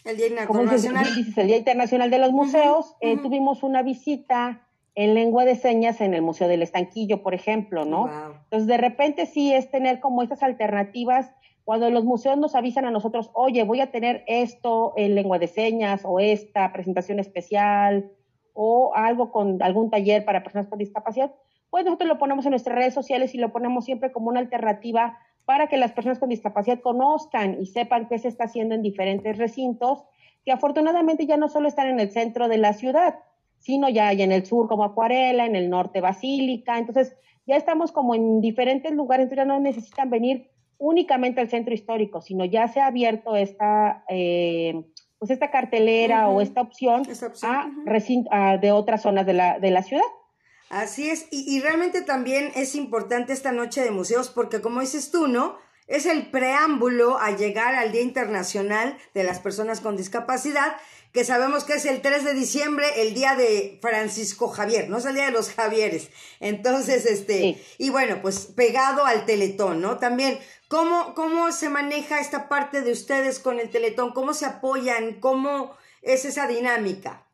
A: El Día Internacional.
B: el Día Internacional de los Museos, eh, tuvimos una visita en lengua de señas en el Museo del Estanquillo, por ejemplo, ¿no? Entonces, de repente sí es tener como estas alternativas cuando los museos nos avisan a nosotros, oye, voy a tener esto en lengua de señas o esta presentación especial o algo con algún taller para personas con discapacidad, pues nosotros lo ponemos en nuestras redes sociales y lo ponemos siempre como una alternativa para que las personas con discapacidad conozcan y sepan qué se está haciendo en diferentes recintos, que afortunadamente ya no solo están en el centro de la ciudad, sino ya hay en el sur como Acuarela, en el norte Basílica, entonces ya estamos como en diferentes lugares, entonces ya no necesitan venir únicamente al centro histórico, sino ya se ha abierto esta, eh, pues esta cartelera o esta opción, a, de otras zonas de la, de la ciudad.
A: Así es, y, realmente también es importante esta noche de museos porque como dices tú, ¿no? Es el preámbulo a llegar al Día Internacional de las Personas con Discapacidad, que sabemos que es el 3 de diciembre, el día de Francisco Javier, no es el día de los Javieres. Entonces, este, y bueno, pues pegado al Teletón, ¿no? También, ¿cómo, ¿cómo se maneja esta parte de ustedes con el Teletón? ¿Cómo se apoyan? ¿Cómo es esa dinámica?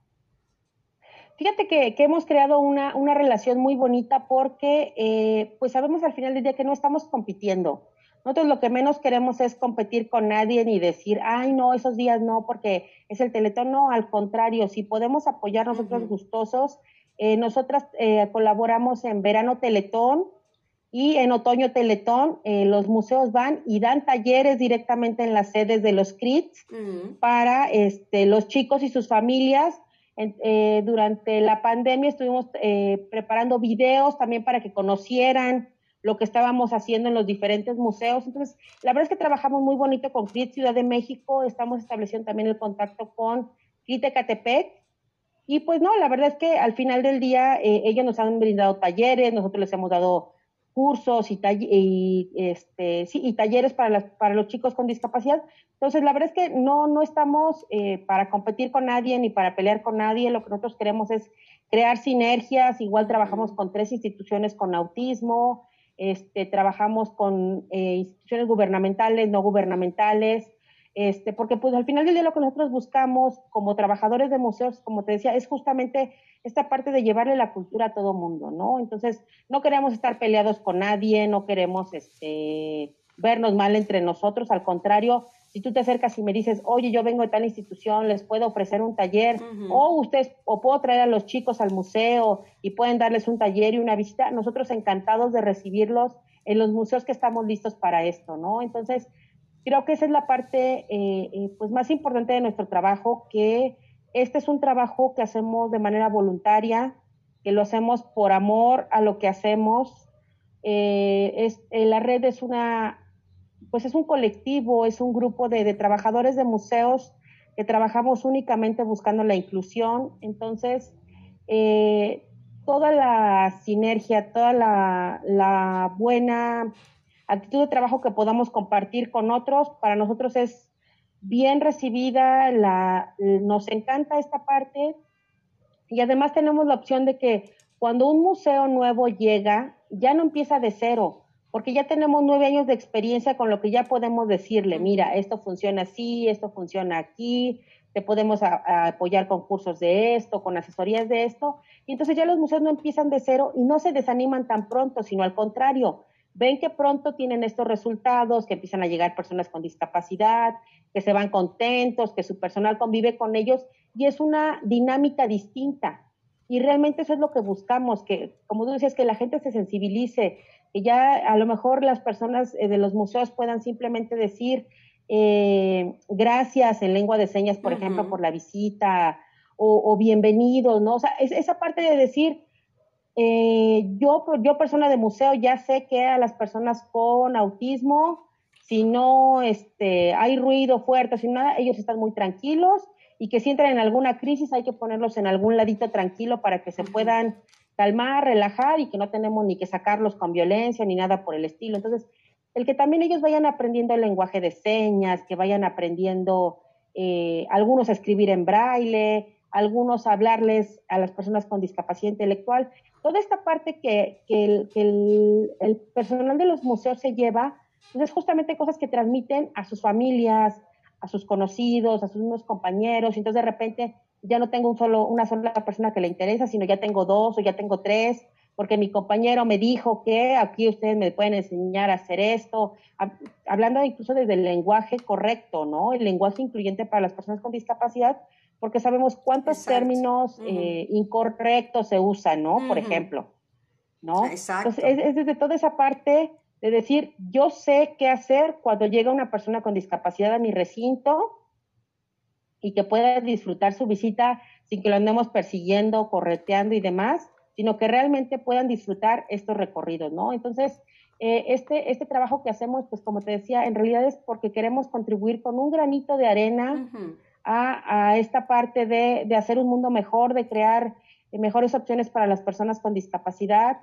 B: Fíjate que, hemos creado una, relación muy bonita porque eh, pues sabemos al final del día que no estamos compitiendo. Nosotros lo que menos queremos es competir con nadie ni decir, ay, no, esos días no, porque es el teletón. No, al contrario, si podemos apoyar nosotros gustosos, eh, nosotras eh, colaboramos en verano teletón y en otoño teletón. los museos van y dan talleres directamente en las sedes de los CRITs para este, los chicos y sus familias eh, durante la pandemia estuvimos eh, preparando videos también para que conocieran lo que estábamos haciendo en los diferentes museos. Entonces, la verdad es que trabajamos muy bonito con CRIT Ciudad de México, estamos estableciendo también el contacto con CRIT Ecatepec. Y pues no, la verdad es que al final del día eh, ellos nos han brindado talleres, nosotros les hemos dado cursos y, y, este, sí, y talleres para, las, para los chicos con discapacidad. Entonces, la verdad es que no, no estamos eh, para competir con nadie ni para pelear con nadie. Lo que nosotros queremos es crear sinergias. Igual trabajamos con tres instituciones con autismo, este, trabajamos con eh, instituciones gubernamentales, no gubernamentales, este, porque pues al final del día lo que nosotros buscamos como trabajadores de museos, como te decía, es justamente esta parte de llevarle la cultura a todo mundo, ¿no? Entonces, no queremos estar peleados con nadie, no queremos este, vernos mal entre nosotros, al contrario, si tú te acercas y me dices, oye, yo vengo de tal institución, les puedo ofrecer un taller, o ustedes, o puedo traer a los chicos al museo y pueden darles un taller y una visita, nosotros encantados de recibirlos en los museos que estamos listos para esto, ¿no? Entonces, creo que esa es la parte eh, eh, pues más importante de nuestro trabajo, que este es un trabajo que hacemos de manera voluntaria, que lo hacemos por amor a lo que hacemos. Eh, la red es una pues es un colectivo, es un grupo de, trabajadores de museos que trabajamos únicamente buscando la inclusión. Entonces, toda la sinergia, toda la, buena actitud de trabajo que podamos compartir con otros, para nosotros es bien recibida, la, nos encanta esta parte. Y además tenemos la opción de que cuando un museo nuevo llega, ya no empieza de cero, porque ya tenemos nueve años de experiencia con lo que ya podemos decirle, mira, esto funciona así, esto funciona aquí, te podemos apoyar con cursos de esto, con asesorías de esto, y entonces ya los museos no empiezan de cero y no se desaniman tan pronto, sino al contrario, ven que pronto tienen estos resultados, que empiezan a llegar personas con discapacidad, que se van contentos, que su personal convive con ellos, y es una dinámica distinta. Y realmente eso es lo que buscamos, que, como tú decías, que la gente se sensibilice, que ya a lo mejor las personas eh, de los museos puedan simplemente decir eh, gracias en lengua de señas, por ejemplo, por la visita o, o bienvenidos, ¿no? O sea, es, esa parte de decir, eh, yo, yo persona de museo ya sé que a las personas con autismo, si no este, hay ruido fuerte, si nada, ellos están muy tranquilos y que si entran en alguna crisis hay que ponerlos en algún ladito tranquilo para que se puedan calmar, relajar y que no tenemos ni que sacarlos con violencia ni nada por el estilo. Entonces, el que también ellos vayan aprendiendo el lenguaje de señas, que vayan aprendiendo eh, algunos a escribir en braille, algunos hablarles a las personas con discapacidad intelectual. Toda esta parte que, el, personal de los museos se lleva, pues es justamente cosas que transmiten a sus familias, a sus conocidos, a sus mismos compañeros. Entonces, de repente, ya no tengo un solo, una sola persona que le interesa, sino ya tengo dos o ya tengo tres, porque mi compañero me dijo que aquí ustedes me pueden enseñar a hacer esto, hablando incluso desde el lenguaje correcto, ¿no? El lenguaje incluyente para las personas con discapacidad, porque sabemos cuántos términos eh, incorrectos se usan, ¿no? Por ejemplo, ¿no? Exacto. Entonces, es desde toda esa parte de decir, yo sé qué hacer cuando llega una persona con discapacidad a mi recinto, y que pueda disfrutar su visita sin que lo andemos persiguiendo, correteando y demás, sino que realmente puedan disfrutar estos recorridos, ¿no? Entonces, eh, este, este trabajo que hacemos, pues como te decía, en realidad es porque queremos contribuir con un granito de arena a, a, esta parte de, de, hacer un mundo mejor, de crear eh, mejores opciones para las personas con discapacidad,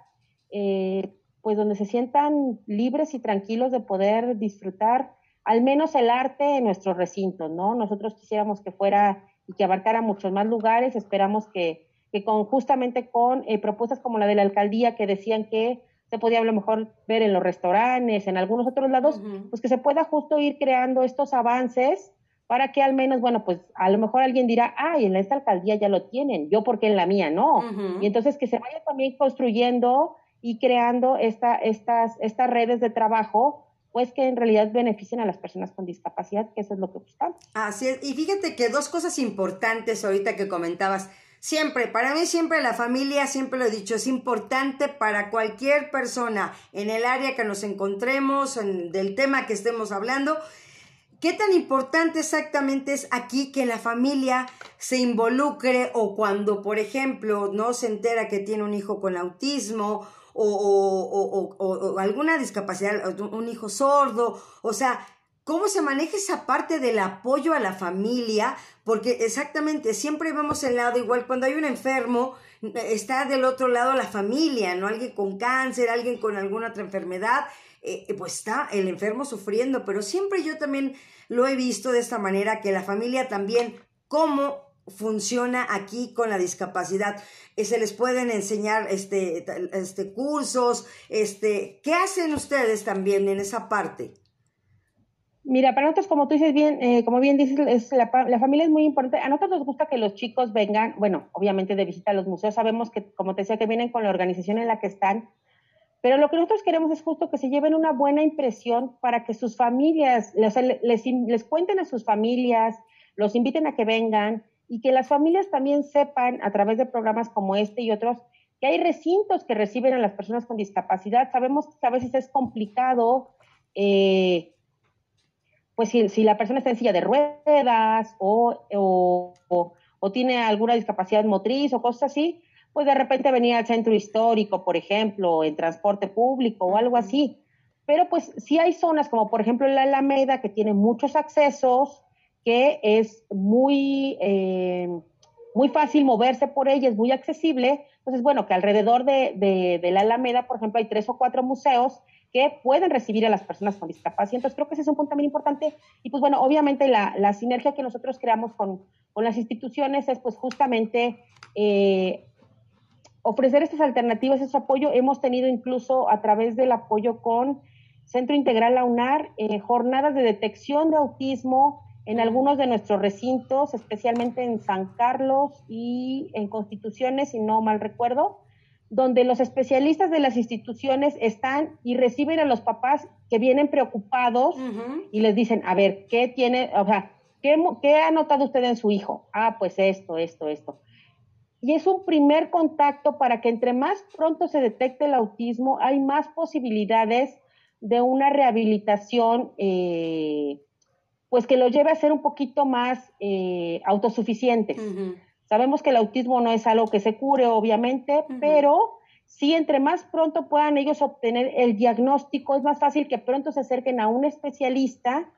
B: eh, pues donde se sientan libres y tranquilos de poder disfrutar al menos el arte en nuestros recintos, ¿no? Nosotros quisiéramos que fuera y que abarcara muchos más lugares, esperamos que, que con justamente con eh, propuestas como la de la alcaldía que decían que se podía a lo mejor ver en los restaurantes, en algunos otros lados, pues que se pueda justo ir creando estos avances para que al menos, bueno, pues a lo mejor alguien dirá, ay, en esta alcaldía ya lo tienen, yo porque en la mía no. Y entonces que se vaya también construyendo y creando esta, estas, estas redes de trabajo pues que en realidad beneficien a las personas con discapacidad, que eso es lo que buscamos.
A: Así es, y fíjate que dos cosas importantes ahorita que comentabas. Siempre, para mí siempre la familia, siempre lo he dicho, es importante para cualquier persona en el área que nos encontremos, en, del tema que estemos hablando. ¿Qué tan importante exactamente es aquí que la familia se involucre o cuando, por ejemplo, no se entera que tiene un hijo con autismo o, o, o, o, alguna discapacidad, un hijo sordo, o sea, ¿Cómo se maneja esa parte del apoyo a la familia? Porque exactamente, siempre vemos el lado igual, cuando hay un enfermo, está del otro lado la familia, ¿no? Alguien con cáncer, alguien con alguna otra enfermedad, eh, eh, pues está el enfermo sufriendo, pero siempre yo también lo he visto de esta manera, que la familia también, cómo funciona aquí con la discapacidad. Eh, se les pueden enseñar este, este cursos, este, ¿qué hacen ustedes también en esa parte?
B: Mira, para nosotros, como tú dices bien, como bien dices, es la, familia es muy importante. A nosotros nos gusta que los chicos vengan, bueno, obviamente de visita a los museos, sabemos que, como te decía, que vienen con la organización en la que están, pero lo que nosotros queremos es justo que se lleven una buena impresión para que sus familias, les, les cuenten a sus familias, los inviten a que vengan y que las familias también sepan a través de programas como este y otros que hay recintos que reciben a las personas con discapacidad. Sabemos que a veces es complicado. Eh, pues si, si, la persona está en silla de ruedas o, o, tiene alguna discapacidad motriz o cosas así, pues de repente venir al centro histórico, por ejemplo, en transporte público o algo así. Pero pues sí hay zonas como por ejemplo la Alameda que tiene muchos accesos, que es muy, eh, muy fácil moverse por ella, es muy accesible. Entonces, bueno, que alrededor de, de, de la Alameda, por ejemplo, hay tres o cuatro museos que pueden recibir a las personas con discapacidad. Entonces, creo que ese es un punto también importante. Y pues bueno, obviamente la, la sinergia que nosotros creamos con, con, las instituciones es pues justamente eh, ofrecer estas alternativas, ese apoyo. Hemos tenido incluso a través del apoyo con Centro Integral AUNAR, eh, jornadas de detección de autismo en algunos de nuestros recintos, especialmente en San Carlos y en Constituciones, si no mal recuerdo, donde los especialistas de las instituciones están y reciben a los papás que vienen preocupados y les dicen, a ver, ¿qué tiene, o sea, ¿qué, ¿qué ha notado usted en su hijo? Ah, pues esto, esto, esto. Y es un primer contacto para que entre más pronto se detecte el autismo, hay más posibilidades de una rehabilitación, eh, pues que lo lleve a ser un poquito más eh, autosuficientes. Sabemos que el autismo no es algo que se cure, obviamente, pero sí, entre más pronto puedan ellos obtener el diagnóstico, es más fácil que pronto se acerquen a un especialista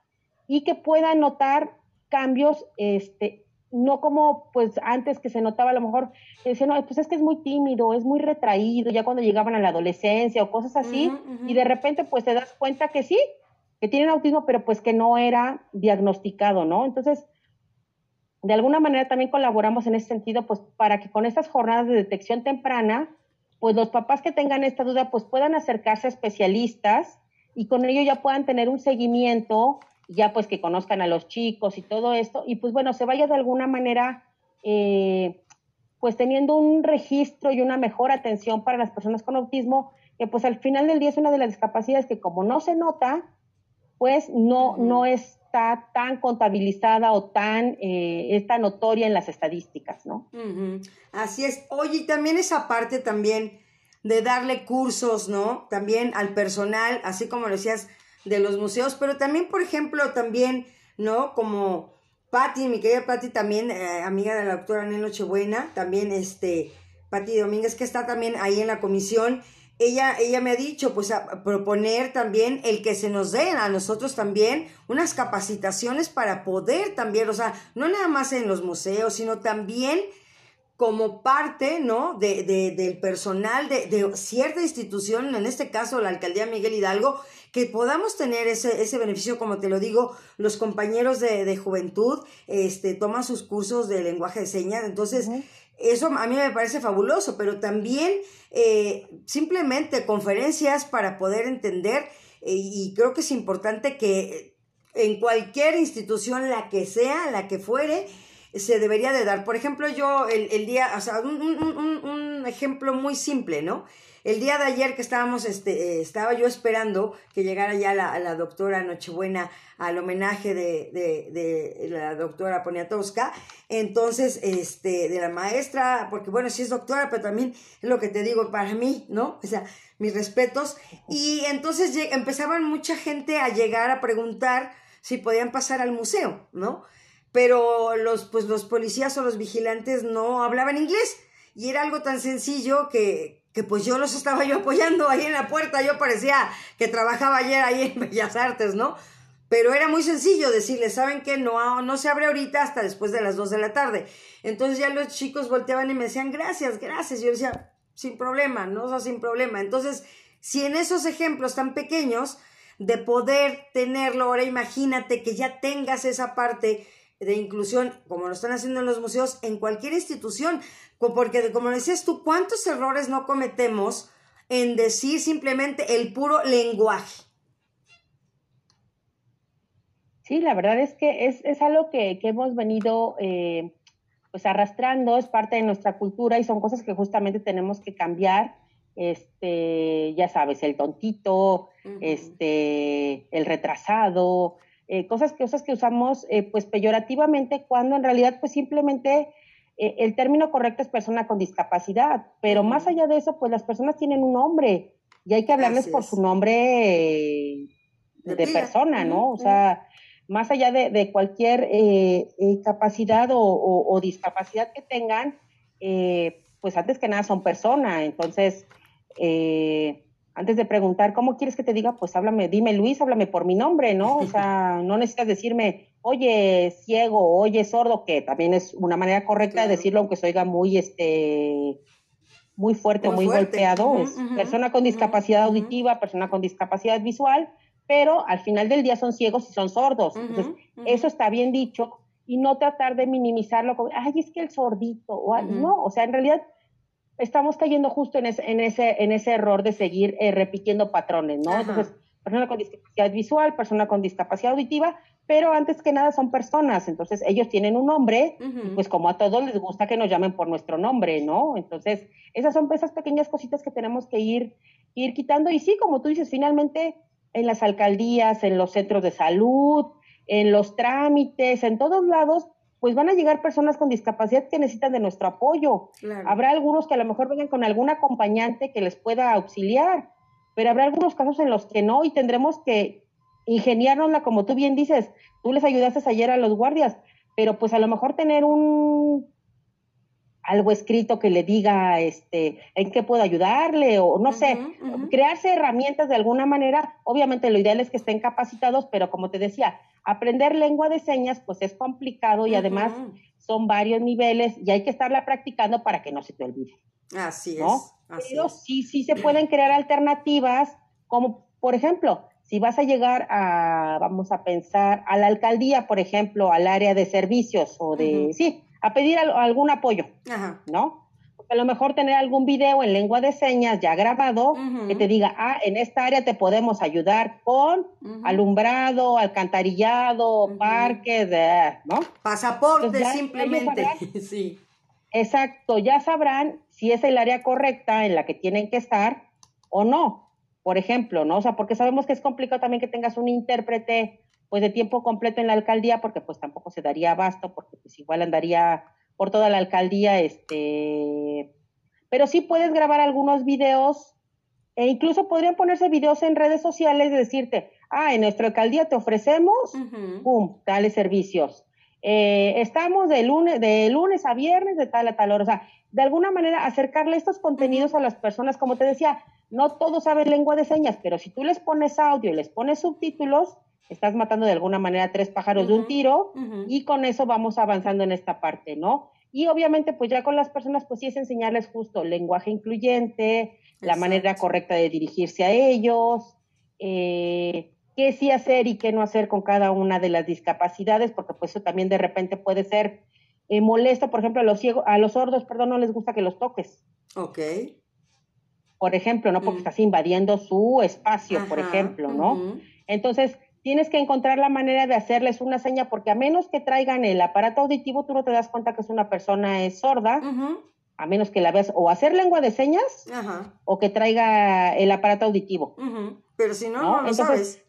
B: y que puedan notar cambios, este, no como pues antes que se notaba a lo mejor, decían, no, pues es que es muy tímido, es muy retraído, ya cuando llegaban a la adolescencia o cosas así, y de repente pues te das cuenta que sí, que tienen autismo, pero pues que no era diagnosticado, ¿no? Entonces, de alguna manera también colaboramos en ese sentido, pues para que con estas jornadas de detección temprana, pues los papás que tengan esta duda, pues puedan acercarse a especialistas y con ello ya puedan tener un seguimiento, ya pues que conozcan a los chicos y todo esto, y pues bueno, se vaya de alguna manera, eh, pues teniendo un registro y una mejor atención para las personas con autismo, que pues al final del día es una de las discapacidades que como no se nota, pues no, no es tan contabilizada o tan, eh, tan notoria en las estadísticas, ¿no?
A: Así es. Oye, y también esa parte también de darle cursos, ¿no? También al personal, así como lo decías, de los museos, pero también, por ejemplo, también, ¿no? Como Patti, mi querida Patti, también eh, amiga de la doctora Nel Nochebuena, también este, Patti Domínguez, que está también ahí en la comisión, ella, ella me ha dicho, pues, a proponer también el que se nos den a nosotros también unas capacitaciones para poder también, o sea, no nada más en los museos, sino también como parte, ¿no? De, de, del personal de, de, cierta institución, en este caso la alcaldía Miguel Hidalgo, que podamos tener ese, ese beneficio, como te lo digo, los compañeros de, de juventud, este, toman sus cursos de lenguaje de señas, entonces, eso a mí me parece fabuloso, pero también eh, simplemente conferencias para poder entender eh, y creo que es importante que en cualquier institución, la que sea, la que fuere, se debería de dar. Por ejemplo, yo el, el día, o sea, un, un, un, ejemplo muy simple, ¿no? El día de ayer que estábamos, este, eh, estaba yo esperando que llegara ya la, la doctora Nochebuena al homenaje de, de, de la doctora Poniatowska, entonces, este, de la maestra, porque bueno, sí es doctora, pero también es lo que te digo para mí, ¿no? O sea, mis respetos. Y entonces empezaban mucha gente a llegar a preguntar si podían pasar al museo, ¿no? Pero los, pues los policías o los vigilantes no hablaban inglés. Y era algo tan sencillo que, que pues yo los estaba yo apoyando ahí en la puerta, yo parecía que trabajaba ayer ahí en Bellas Artes, ¿no? Pero era muy sencillo decirle, ¿saben qué? No, no se abre ahorita hasta después de las 2 de la tarde. Entonces ya los chicos volteaban y me decían, gracias, gracias. Yo decía, sin problema, no, o sin problema. Entonces, si en esos ejemplos tan pequeños de poder tenerlo, ahora imagínate que ya tengas esa parte de inclusión, como lo están haciendo en los museos, en cualquier institución, porque como decías tú, ¿cuántos errores no cometemos en decir simplemente el puro lenguaje?
B: Sí, la verdad es que es, es algo que, que, hemos venido eh, pues arrastrando, es parte de nuestra cultura y son cosas que justamente tenemos que cambiar. Este, ya sabes, el tontito, este, el retrasado, eh, cosas, cosas que usamos eh, pues peyorativamente cuando en realidad pues simplemente el término correcto es persona con discapacidad, pero más allá de eso pues las personas tienen un nombre y hay que hablarles por su nombre de, persona, ¿no? O sea, más allá de, cualquier eh, eh, capacidad o, discapacidad que tengan, eh, pues antes que nada son personas. Entonces, antes de preguntar, ¿cómo quieres que te diga? Pues háblame, dime Luis, háblame por mi nombre, ¿no? O sea, no necesitas decirme, oye, ciego, oye, sordo, que también es una manera correcta de decirlo, aunque se oiga muy, este, muy fuerte, muy, muy golpeado. es persona con discapacidad auditiva, persona con discapacidad visual, pero al final del día son ciegos y son sordos. Entonces, eso está bien dicho y no tratar de minimizarlo como, ay, es que el sordito, o, no, o sea, en realidad estamos cayendo justo en ese, en ese, en ese error de seguir eh, repitiendo patrones, ¿no? Entonces, persona con discapacidad visual, persona con discapacidad auditiva, pero antes que nada son personas, entonces ellos tienen un nombre, pues como a todos les gusta que nos llamen por nuestro nombre, ¿no? Entonces, esas son esas pequeñas cositas que tenemos que ir, ir quitando y sí, como tú dices, finalmente en las alcaldías, en los centros de salud, en los trámites, en todos lados, pues van a llegar personas con discapacidad que necesitan de nuestro apoyo. Habrá algunos que a lo mejor vengan con algún acompañante que les pueda auxiliar, pero habrá algunos casos en los que no y tendremos que ingeniárnosla, como tú bien dices, tú les ayudaste ayer a los guardias, pero pues a lo mejor tener un algo escrito que le diga este en qué puedo ayudarle o no sé, crearse herramientas de alguna manera, obviamente lo ideal es que estén capacitados, pero como te decía, aprender lengua de señas pues es complicado y además son varios niveles y hay que estarla practicando para que no se te olvide.
A: Así
B: es. pero sí sí se pueden crear alternativas como por ejemplo, si vas a llegar a, vamos a pensar, a la alcaldía, por ejemplo, al área de servicios o de, sí, a pedir algún apoyo, ¿no? Porque a lo mejor tener algún video en lengua de señas ya grabado que te diga, ah, en esta área te podemos ayudar con alumbrado, alcantarillado, parques, ¿no?
A: Pasaporte simplemente, sí.
B: Exacto, ya sabrán si es el área correcta en la que tienen que estar o no. Por ejemplo, ¿no? O sea, porque sabemos que es complicado también que tengas un intérprete pues de tiempo completo en la alcaldía, porque pues tampoco se daría abasto, porque pues igual andaría por toda la alcaldía, este, pero sí puedes grabar algunos videos e incluso podrían ponerse videos en redes sociales de decirte, ah, en nuestra alcaldía te ofrecemos, pum, tales servicios. Eh, estamos de lunes, de lunes a viernes de tal a tal hora. O sea, de alguna manera acercarle estos contenidos a las personas, como te decía, no todos saben lengua de señas, pero si tú les pones audio y les pones subtítulos, estás matando de alguna manera tres pájaros de un tiro y con eso vamos avanzando en esta parte, ¿no? Y obviamente pues ya con las personas pues sí es enseñarles justo lenguaje incluyente, la manera correcta de dirigirse a ellos, eh, qué sí hacer y qué no hacer con cada una de las discapacidades, porque pues eso también de repente puede ser eh, molesto, por ejemplo, a los ciegos, a los sordos, perdón, no les gusta que los toques.
A: Ok.
B: Por ejemplo, ¿no? Porque mm. estás invadiendo su espacio, por ejemplo, ¿no? Entonces, tienes que encontrar la manera de hacerles una seña, porque a menos que traigan el aparato auditivo, tú no te das cuenta que es una persona es sorda, a menos que la veas o hacer lengua de señas o que traiga el aparato auditivo.
A: Pero si no, no, lo sabes.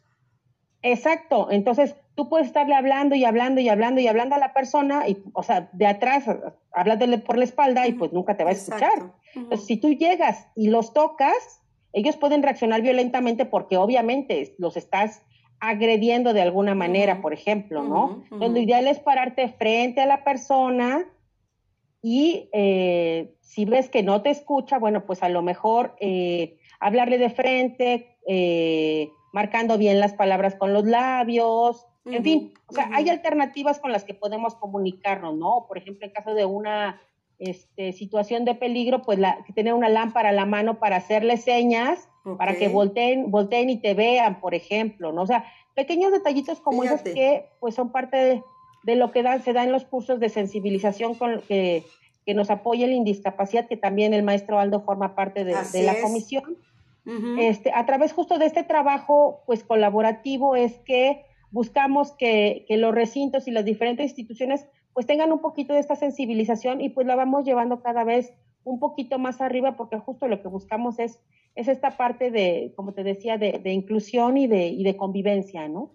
B: Exacto, entonces tú puedes estarle hablando y hablando y hablando y hablando a la persona, y, o sea, de atrás, hablándole por la espalda y pues nunca te va a escuchar. Entonces, si tú llegas y los tocas, ellos pueden reaccionar violentamente porque obviamente los estás agrediendo de alguna manera, por ejemplo, ¿no? Lo ideal es pararte frente a la persona y eh, si ves que no te escucha, bueno, pues a lo mejor eh, hablarle de frente, eh, marcando bien las palabras con los labios, en fin, o sea, hay alternativas con las que podemos comunicarnos, ¿no? Por ejemplo, en caso de una este, situación de peligro, pues la, tener una lámpara a la mano para hacerle señas, para que volteen, volteen y te vean, por ejemplo, ¿no? O sea, pequeños detallitos como esos que pues son parte de, lo que dan, se da en los cursos de sensibilización con que, que nos apoya la indiscapacidad, que también el maestro Aldo forma parte de, la comisión. este, a través justo de este trabajo pues colaborativo es que buscamos que, los recintos y las diferentes instituciones pues tengan un poquito de esta sensibilización y pues la vamos llevando cada vez un poquito más arriba porque justo lo que buscamos es, es esta parte de, como te decía, de, inclusión y de, y de convivencia, ¿no?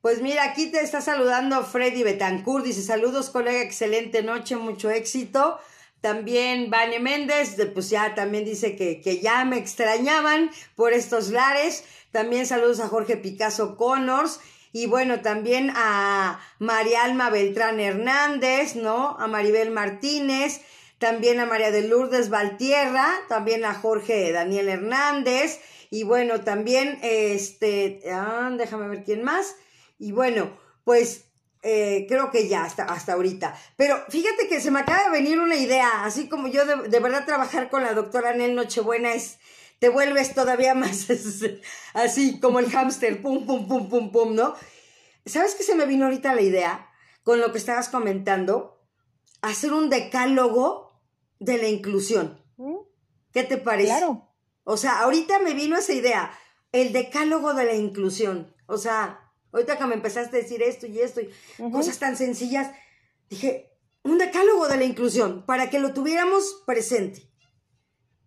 A: Pues mira, aquí te está saludando Freddy Betancourt, dice saludos colega, excelente noche, mucho éxito. También Vane Méndez, pues ya también dice que, que ya me extrañaban por estos lares. También saludos a Jorge Picasso Connors y bueno, también a María Alma Beltrán Hernández, ¿no? A Maribel Martínez, también a María de Lourdes Valtierra, también a Jorge Daniel Hernández, y bueno, también, este, ah, déjame ver quién más, y bueno, pues eh, creo que ya hasta, hasta ahorita. Pero fíjate que se me acaba de venir una idea, así como yo de, verdad trabajar con la doctora Nel Nochebuena es te vuelves todavía más así como el hámster, pum, pum, pum, pum, pum, ¿no? ¿Sabes qué se me vino ahorita la idea con lo que estabas comentando? Hacer un decálogo de la inclusión. ¿Mm? ¿Qué te parece? Claro. O sea, ahorita me vino esa idea, el decálogo de la inclusión. O sea, ahorita que me empezaste a decir esto y esto y cosas tan sencillas, dije, un decálogo de la inclusión para que lo tuviéramos presente.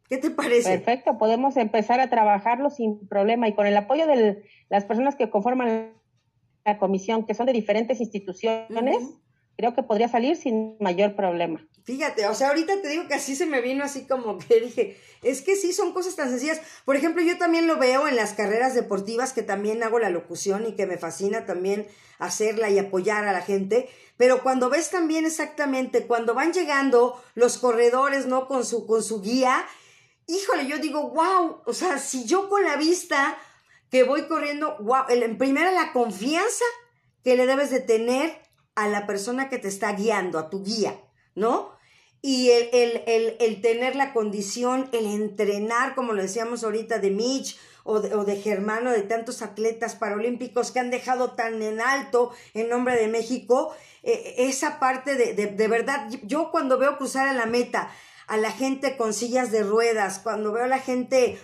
A: ¿Qué te parece?
B: Perfecto, podemos empezar a trabajarlo sin problema y con el apoyo de las personas que conforman la comisión, que son de diferentes instituciones, creo que podría salir sin mayor problema.
A: Fíjate, o sea, ahorita te digo que así se me vino así como que dije, es que sí, son cosas tan sencillas. Por ejemplo, yo también lo veo en las carreras deportivas, que también hago la locución y que me fascina también hacerla y apoyar a la gente. Pero cuando ves también exactamente, cuando van llegando los corredores, ¿no? Con su, con su guía, híjole, yo digo, wow, o sea, si yo con la vista que voy corriendo, wow, en primera la confianza que le debes de tener a la persona que te está guiando, a tu guía, ¿no? Y el, el, el, tener la condición, el entrenar, como lo decíamos ahorita, de Mitch o de, o de Germano, de tantos atletas paralímpicos que han dejado tan en alto en nombre de México, eh, esa parte de, de, de verdad, yo cuando veo cruzar a la meta a la gente con sillas de ruedas, cuando veo a la gente,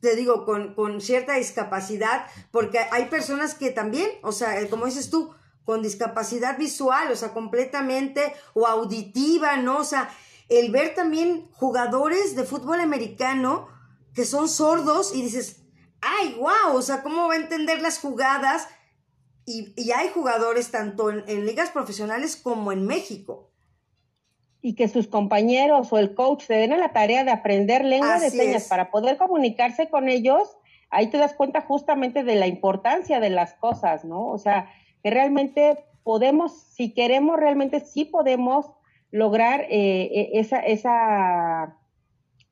A: te digo, con, con cierta discapacidad, porque hay personas que también, o sea, como dices tú, con discapacidad visual, o sea, completamente, o auditiva, ¿no? O sea, el ver también jugadores de fútbol americano que son sordos y dices, ay, wow, o sea, ¿cómo va a entender las jugadas? Y, y hay jugadores tanto en ligas profesionales como en México
B: y que sus compañeros o el coach se den a la tarea de aprender lengua de señas para poder comunicarse con ellos, ahí te das cuenta justamente de la importancia de las cosas, ¿no? O sea, que realmente podemos, si queremos, realmente sí podemos lograr eh, e, esa, esa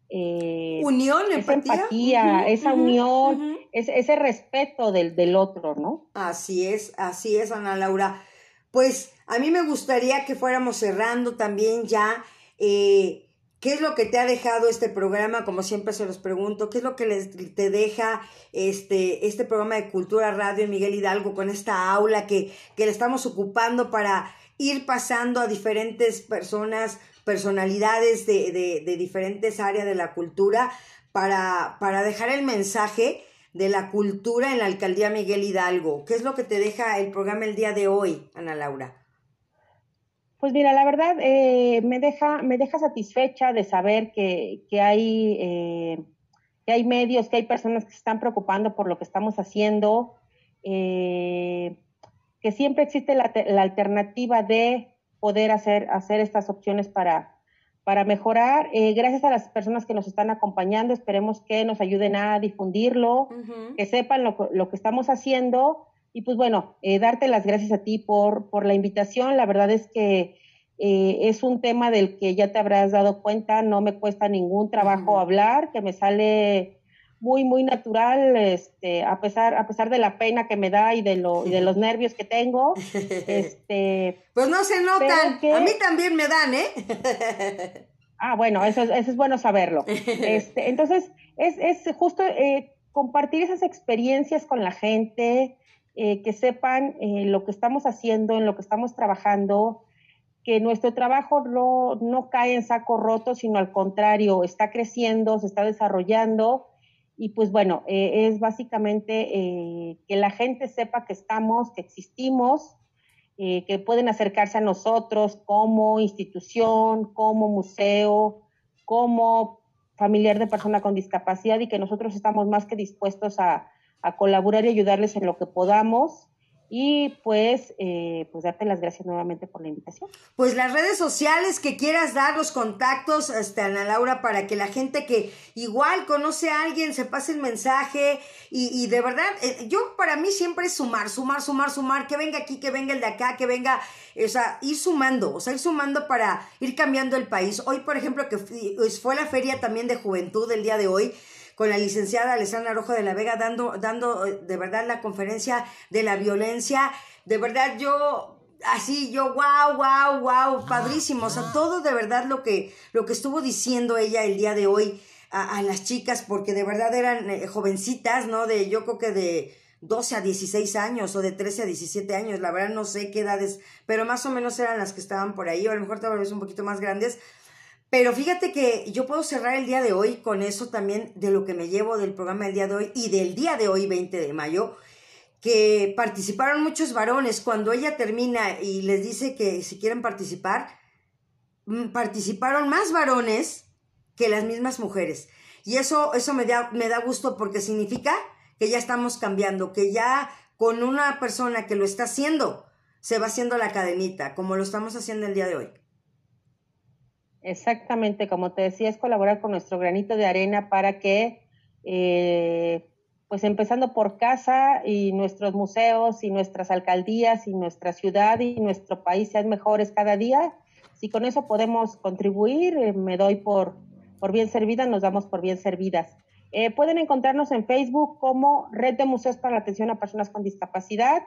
A: eh, unión,
B: esa empatía, esa unión, ese, ese, respeto del, del otro, ¿no?
A: Así es, así es, Ana Laura. Pues a mí me gustaría que fuéramos cerrando también ya. Eh, ¿Qué es lo que te ha dejado este programa? Como siempre se los pregunto, ¿qué es lo que les, te deja este, este programa de Cultura Radio Miguel Hidalgo con esta aula que, que le estamos ocupando para ir pasando a diferentes personas, personalidades de, de, de diferentes áreas de la cultura para, para dejar el mensaje de la cultura en la alcaldía Miguel Hidalgo. ¿Qué es lo que te deja el programa el día de hoy, Ana Laura?
B: Pues mira, la verdad eh, me deja me deja satisfecha de saber que, que hay eh, que hay medios, que hay personas que se están preocupando por lo que estamos haciendo, eh, que siempre existe la, la, alternativa de poder hacer hacer estas opciones para para mejorar. Eh, gracias a las personas que nos están acompañando, esperemos que nos ayuden a difundirlo, que sepan lo, lo, que estamos haciendo. Y pues bueno, eh, darte las gracias a ti por, por la invitación. La verdad es que eh, es un tema del que ya te habrás dado cuenta, no me cuesta ningún trabajo hablar, que me sale muy, muy natural, este, a pesar, a pesar de la pena que me da y de lo, y de los nervios que tengo. Este,
A: pues no se notan, a mí también me dan, ¿eh?
B: ah, bueno, eso, eso es bueno saberlo. Este, entonces, es, es justo eh, compartir esas experiencias con la gente, eh, que sepan eh, lo que estamos haciendo, en lo que estamos trabajando, que nuestro trabajo no, no cae en saco roto, sino al contrario, está creciendo, se está desarrollando. Y pues bueno, eh, es básicamente eh, que la gente sepa que estamos, que existimos, eh, que pueden acercarse a nosotros como institución, como museo, como familiar de persona con discapacidad y que nosotros estamos más que dispuestos a, a colaborar y ayudarles en lo que podamos y pues, eh, pues darte las gracias nuevamente por la invitación.
A: Pues las redes sociales que quieras dar, los contactos, este, Ana Laura, para que la gente que igual conoce a alguien se pase el mensaje y, y de verdad, eh, yo para mí siempre es sumar, sumar, sumar, sumar, que venga aquí, que venga el de acá, que venga, o sea, ir sumando, o sea, ir sumando para ir cambiando el país. Hoy, por ejemplo, que fue la feria también de juventud el día de hoy, con la licenciada Alessandra Rojo de la Vega dando, dando eh, de verdad la conferencia de la violencia. De verdad yo así yo wow, wow, wow, padrísimo, o sea, todo de verdad lo que lo que estuvo diciendo ella el día de hoy a, las chicas porque de verdad eran eh, jovencitas, ¿no? De yo creo que de 12 a 16 años o de 13 a 17 años, la verdad no sé qué edades, pero más o menos eran las que estaban por ahí, o a lo mejor tal vez un poquito más grandes, pero fíjate que yo puedo cerrar el día de hoy con eso también de lo que me llevo del programa del día de hoy y del día de hoy, 20 de mayo, que participaron muchos varones. Cuando ella termina y les dice que si quieren participar, mm, participaron más varones que las mismas mujeres. Y eso, eso me, da, me da gusto porque significa que ya estamos cambiando, que ya con una persona que lo está haciendo, se va haciendo la cadenita, como lo estamos haciendo el día de hoy.
B: Exactamente, como te decía, es colaborar con nuestro granito de arena para que, eh, pues empezando por casa y nuestros museos y nuestras alcaldías y nuestra ciudad y nuestro país sean mejores cada día. Si con eso podemos contribuir, eh, me doy por, por bien servida, nos damos por bien servidas. Eh, pueden encontrarnos en Facebook como Red de Museos para la Atención a Personas con Discapacidad,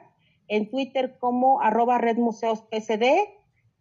B: en Twitter como arroba Red Museos PSD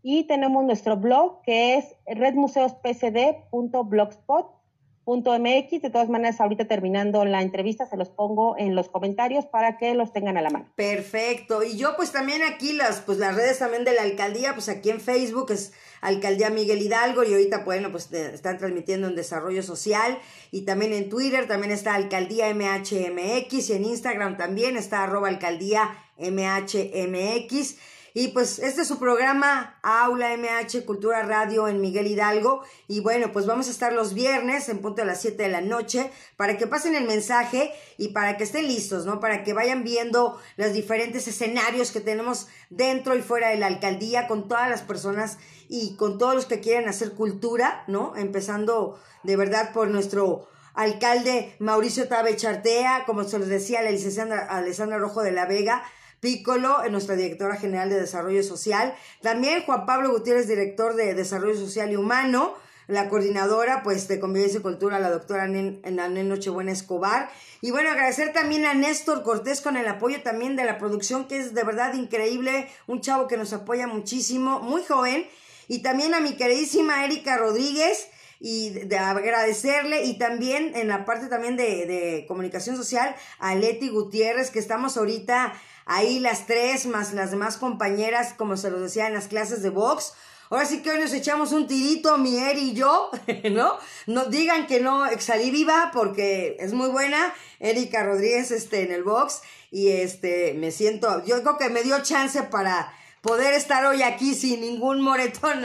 B: y tenemos nuestro blog que es redmuseospcd.blogspot.mx. De todas maneras, ahorita terminando la entrevista, se los pongo en los comentarios para que los tengan a la mano.
A: Perfecto. Y yo pues también aquí las, pues las redes también de la alcaldía, pues aquí en Facebook es Alcaldía Miguel Hidalgo y ahorita, bueno, pues están transmitiendo en Desarrollo Social y también en Twitter también está Alcaldía MHMX y en Instagram también está arroba Alcaldía MHMX. Y pues este es su programa Aula MH Cultura Radio en Miguel Hidalgo. Y bueno, pues vamos a estar los viernes en punto de las 7 de la noche para que pasen el mensaje y para que estén listos, ¿no? Para que vayan viendo los diferentes escenarios que tenemos dentro y fuera de la alcaldía con todas las personas y con todos los que quieren hacer cultura, ¿no? Empezando de verdad por nuestro alcalde Mauricio Tabe Chartea, como se los decía la licenciada Alessandra Rojo de la Vega, Piccolo, nuestra directora general de Desarrollo Social. También Juan Pablo Gutiérrez, director de Desarrollo Social y Humano. La coordinadora, pues, de Convivencia y Cultura, la doctora Anen Nochebuena Escobar. Y bueno, agradecer también a Néstor Cortés con el apoyo también de la producción, que es de verdad increíble. Un chavo que nos apoya muchísimo, muy joven. Y también a mi queridísima Erika Rodríguez, y de agradecerle y también en la parte también de, comunicación social a Leti Gutiérrez que estamos ahorita ahí las tres más las demás compañeras, como se los decía en las clases de box. Ahora sí que hoy nos echamos un tirito, mi Eri y yo, ¿no? No digan que no salí viva porque es muy buena. Erika Rodríguez este, en el box y este me siento, yo creo que me dio chance para poder estar hoy aquí sin ningún moretón.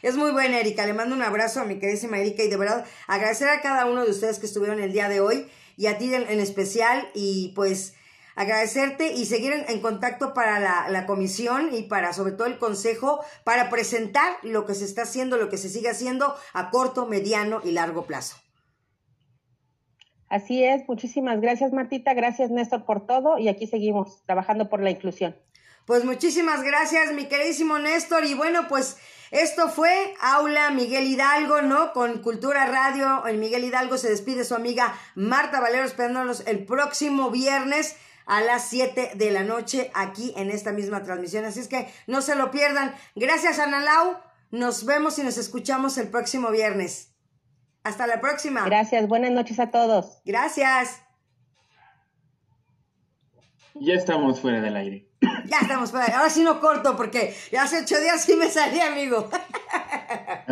A: Es muy buena, Erika. Le mando un abrazo a mi queridísima Erika y de verdad agradecer a cada uno de ustedes que estuvieron el día de hoy y a ti en especial y pues agradecerte y seguir en, contacto para la, comisión y para sobre todo el consejo para presentar lo que se está haciendo, lo que se sigue haciendo a corto, mediano y largo plazo.
B: Así es, muchísimas gracias Martita, gracias Néstor por todo y aquí seguimos trabajando por la inclusión.
A: Pues muchísimas gracias mi queridísimo Néstor y bueno pues Esto fue Aula Miguel Hidalgo, ¿no? Con Cultura Radio. En Miguel Hidalgo se despide su amiga Marta Valero esperándonos el próximo viernes a las 7 de la noche aquí en esta misma transmisión. Así es que no se lo pierdan. Gracias, Analau. Nos vemos y nos escuchamos el próximo viernes. Hasta la próxima.
B: Gracias. Buenas noches a todos.
A: Gracias.
C: Ya estamos fuera del aire.
A: Ya estamos. Ahora sí no corto porque hace ocho días sí me salí, amigo.